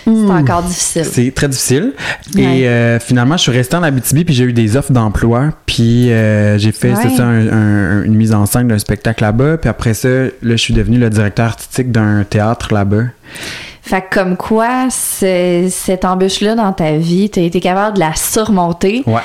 C'est encore difficile. c'est très difficile. Ouais. Et euh, finalement, je suis resté en Abitibi, puis j'ai eu des offres d'emploi, puis euh, j'ai fait, c'est ça, un- un- une mise en scène d'un spectacle là-bas, puis après ça, là, je suis devenu le directeur artistique d'un théâtre là-bas. Fait que comme quoi, cette embûche-là dans ta vie, tu as été capable de la surmonter. Ouais.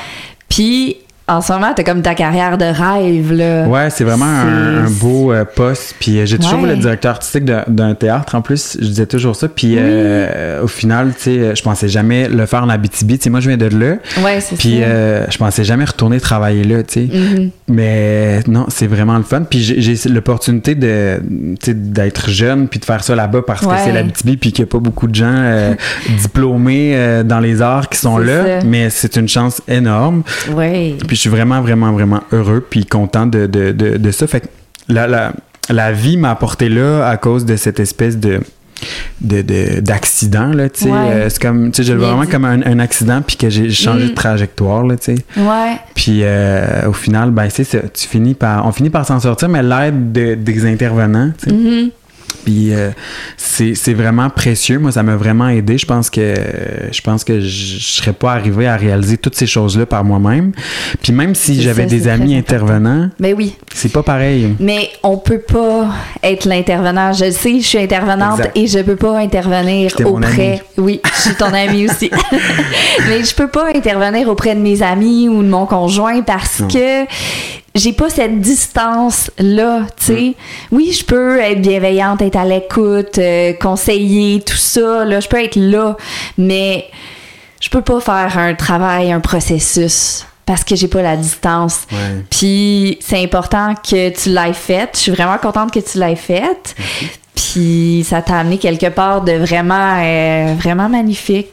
Puis en ce moment, t'as comme ta carrière de rêve, là. Ouais, c'est vraiment un, beau euh, poste. Puis euh, j'ai toujours voulu être directeur artistique d'un théâtre. En plus, je disais toujours ça. Puis euh, au final, tu sais, je pensais jamais le faire en Abitibi. Tu sais, moi, je viens de là. Ouais, c'est ça. Puis je pensais jamais retourner travailler là, tu sais. Mm-hmm. Mais non, c'est vraiment le fun. Puis j'ai l'opportunité de, d'être jeune puis de faire ça là-bas parce que c'est l'Abitibi puis qu'il n'y a pas beaucoup de gens diplômés dans les arts qui sont là. Mais c'est une chance énorme. Ouais. Puis suis vraiment, vraiment, vraiment heureux puis content de, de, de, ça. Fait que la, la, la vie m'a apporté là à cause de cette espèce de d'accident là tu sais euh, c'est comme tu sais vraiment comme un, accident puis que j'ai changé de mm. trajectoire là tu sais ouais puis euh, au final ben c'est tu finis par on finit par s'en sortir mais l'aide des intervenants tu sais mm-hmm. Puis euh, c'est vraiment précieux. Moi, ça m'a vraiment aidé. Je pense que je pense que je, serais pas arrivé à réaliser toutes ces choses-là par moi-même. Puis même si j'avais des amis intervenants, mais oui, c'est pas pareil. Mais on peut pas être l'intervenant. Je sais, je suis intervenante et je peux pas intervenir auprès. Oui, je suis ton ami aussi. mais je peux pas intervenir auprès de mes amis ou de mon conjoint parce que j'ai pas cette distance là, tu sais. Mm. Oui, je peux être bienveillante, être à l'écoute, euh, conseiller, tout ça, là, je peux être là, mais je peux pas faire un travail, un processus parce que j'ai pas la distance. Puis c'est important que tu l'aies fait. Je suis vraiment contente que tu l'aies faite. Puis ça t'a amené quelque part de vraiment euh, vraiment magnifique.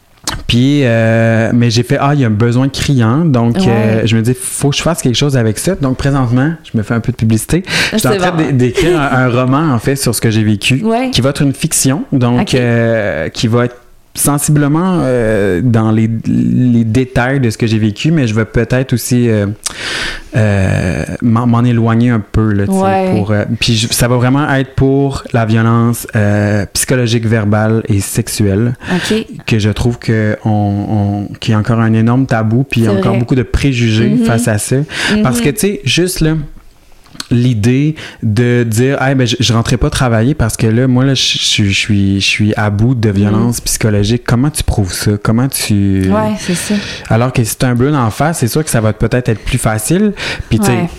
Puis, euh, mais j'ai fait, ah, il y a un besoin criant. Donc, euh, je me dis, faut que je fasse quelque chose avec ça. Donc, présentement, je me fais un peu de publicité. Je suis en train d'écrire un, roman, en fait, sur ce que j'ai vécu, qui va être une fiction. Donc, euh, qui va être sensiblement euh, dans les, les, détails de ce que j'ai vécu, mais je vais peut-être aussi euh, euh, m'en éloigner un peu. Là, pour, puis ça va vraiment être pour la violence psychologique, verbale et sexuelle, que je trouve que on, qu'il y a encore un énorme tabou, puis il y a encore beaucoup de préjugés mm-hmm. face à ça. Parce que, mm-hmm. tu sais, juste là, l'idée de dire hey, ben, je, je rentrais pas travailler parce que là moi là je, suis je suis à bout de violence mm. psychologique. Comment tu prouves ça? Comment tu ouais c'est ça. Alors que si tu un bleu en face c'est sûr que ça va peut-être être plus facile. Puis tu sais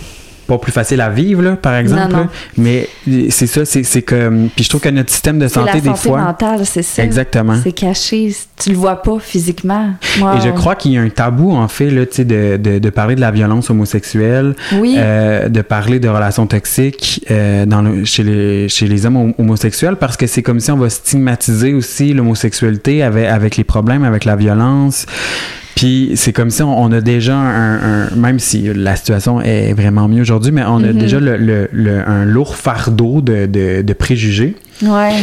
pas plus facile à vivre, là, par exemple. mais c'est ça, c'est que. Puis je trouve que notre système de santé, la des santé fois. mentale, c'est ça. Exactement. C'est caché. Tu le vois pas physiquement. Et je crois qu'il y a un tabou, en fait, là, de, de, de parler de la violence homosexuelle, oui. euh, de parler de relations toxiques euh, dans le, chez, les, chez les hommes homosexuels, parce que c'est comme si on va stigmatiser aussi l'homosexualité avec, avec les problèmes, avec la violence. Puis c'est comme si on, a déjà un, même si la situation est vraiment mieux aujourd'hui, mais on a mm-hmm. déjà le, un lourd fardeau de, de, préjugés. Ouais.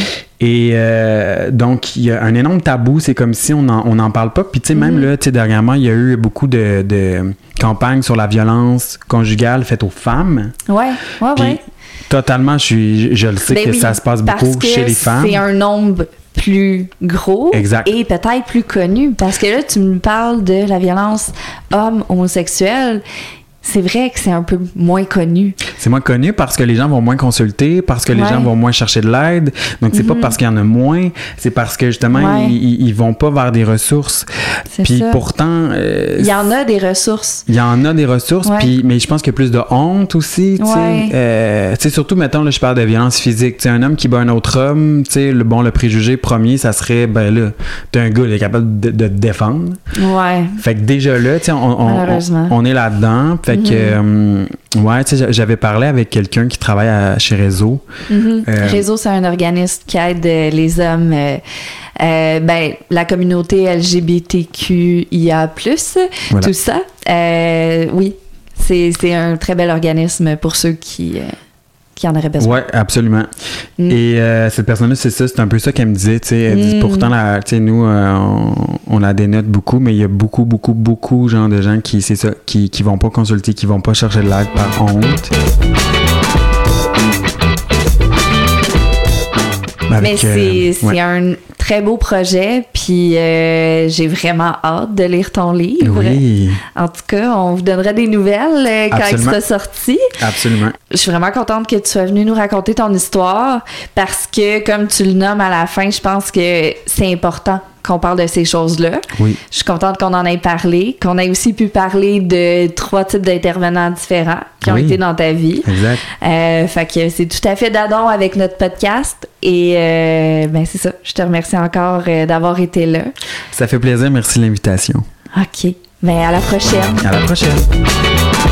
Et euh, donc, il y a un énorme tabou. C'est comme si on n'en parle pas. Puis, tu sais, même mm-hmm. là, tu sais, dernièrement, il y a eu beaucoup de, de, campagnes sur la violence conjugale faite aux femmes. Ouais, ouais, ouais. Totalement, je, suis, je le sais ben que ça se passe beaucoup chez les femmes. C'est un nombre plus gros et peut-être plus connu. Parce que là, tu me parles de la violence homme homosexuelle c'est vrai que c'est un peu moins connu. C'est moins connu parce que les gens vont moins consulter, parce que les gens vont moins chercher de l'aide. Donc, c'est pas mhm. parce qu'il y en a moins, c'est parce que justement, ils, ils, vont pas vers des ressources. Puis pourtant. Euh, il y en a des ressources. Il y en a des ressources, puis, mais je pense qu'il y a plus de honte aussi. Tu sais, euh, surtout, mettons, là, je parle de violence physique. sais un homme qui bat un autre homme, tu sais, le, bon, le préjugé premier, ça serait, ben là, t'es un gars, il est capable de, te défendre. Ouais. Fait que déjà là, tu sais, on, on, on, est là-dedans. Fait que, mhm. euh, ouais, tu sais, j'avais parlé avec quelqu'un qui travaille chez Réseau. Mhm. Euh, Réseau, c'est un organisme qui aide euh, les hommes, ben, la communauté LGBTQIA, tout ça. oui, c'est un très bel organisme pour ceux qui qui en aurait besoin. Oui, absolument. Mm. Et euh, cette personne-là, c'est ça, c'est un peu ça qu'elle me disait. Elle dit, mm. pourtant, la, nous, euh, on, a des notes beaucoup, mais il y a beaucoup, beaucoup, beaucoup genre, de gens qui, c'est ça, qui, qui vont pas consulter, qui vont pas chercher de l'aide par honte. Mais c'est un très beau projet, puis euh, j'ai vraiment hâte de lire ton livre. Oui. En tout cas, on vous donnera des nouvelles euh, quand il sera sorti. Absolument. Je suis vraiment contente que tu sois venu nous raconter ton histoire parce que, comme tu le nommes à la fin, je pense que c'est important qu'on parle de ces choses-là. Oui. Je suis contente qu'on en ait parlé, qu'on ait aussi pu parler de trois types d'intervenants différents qui ont Oui. été dans ta vie. Exact. Euh, fait que c'est tout à fait d'adon avec notre podcast. Et euh, ben c'est ça. Je te remercie encore euh, d'avoir été là. Ça fait plaisir. Merci de l'invitation. OK. Ben à la prochaine. À la prochaine.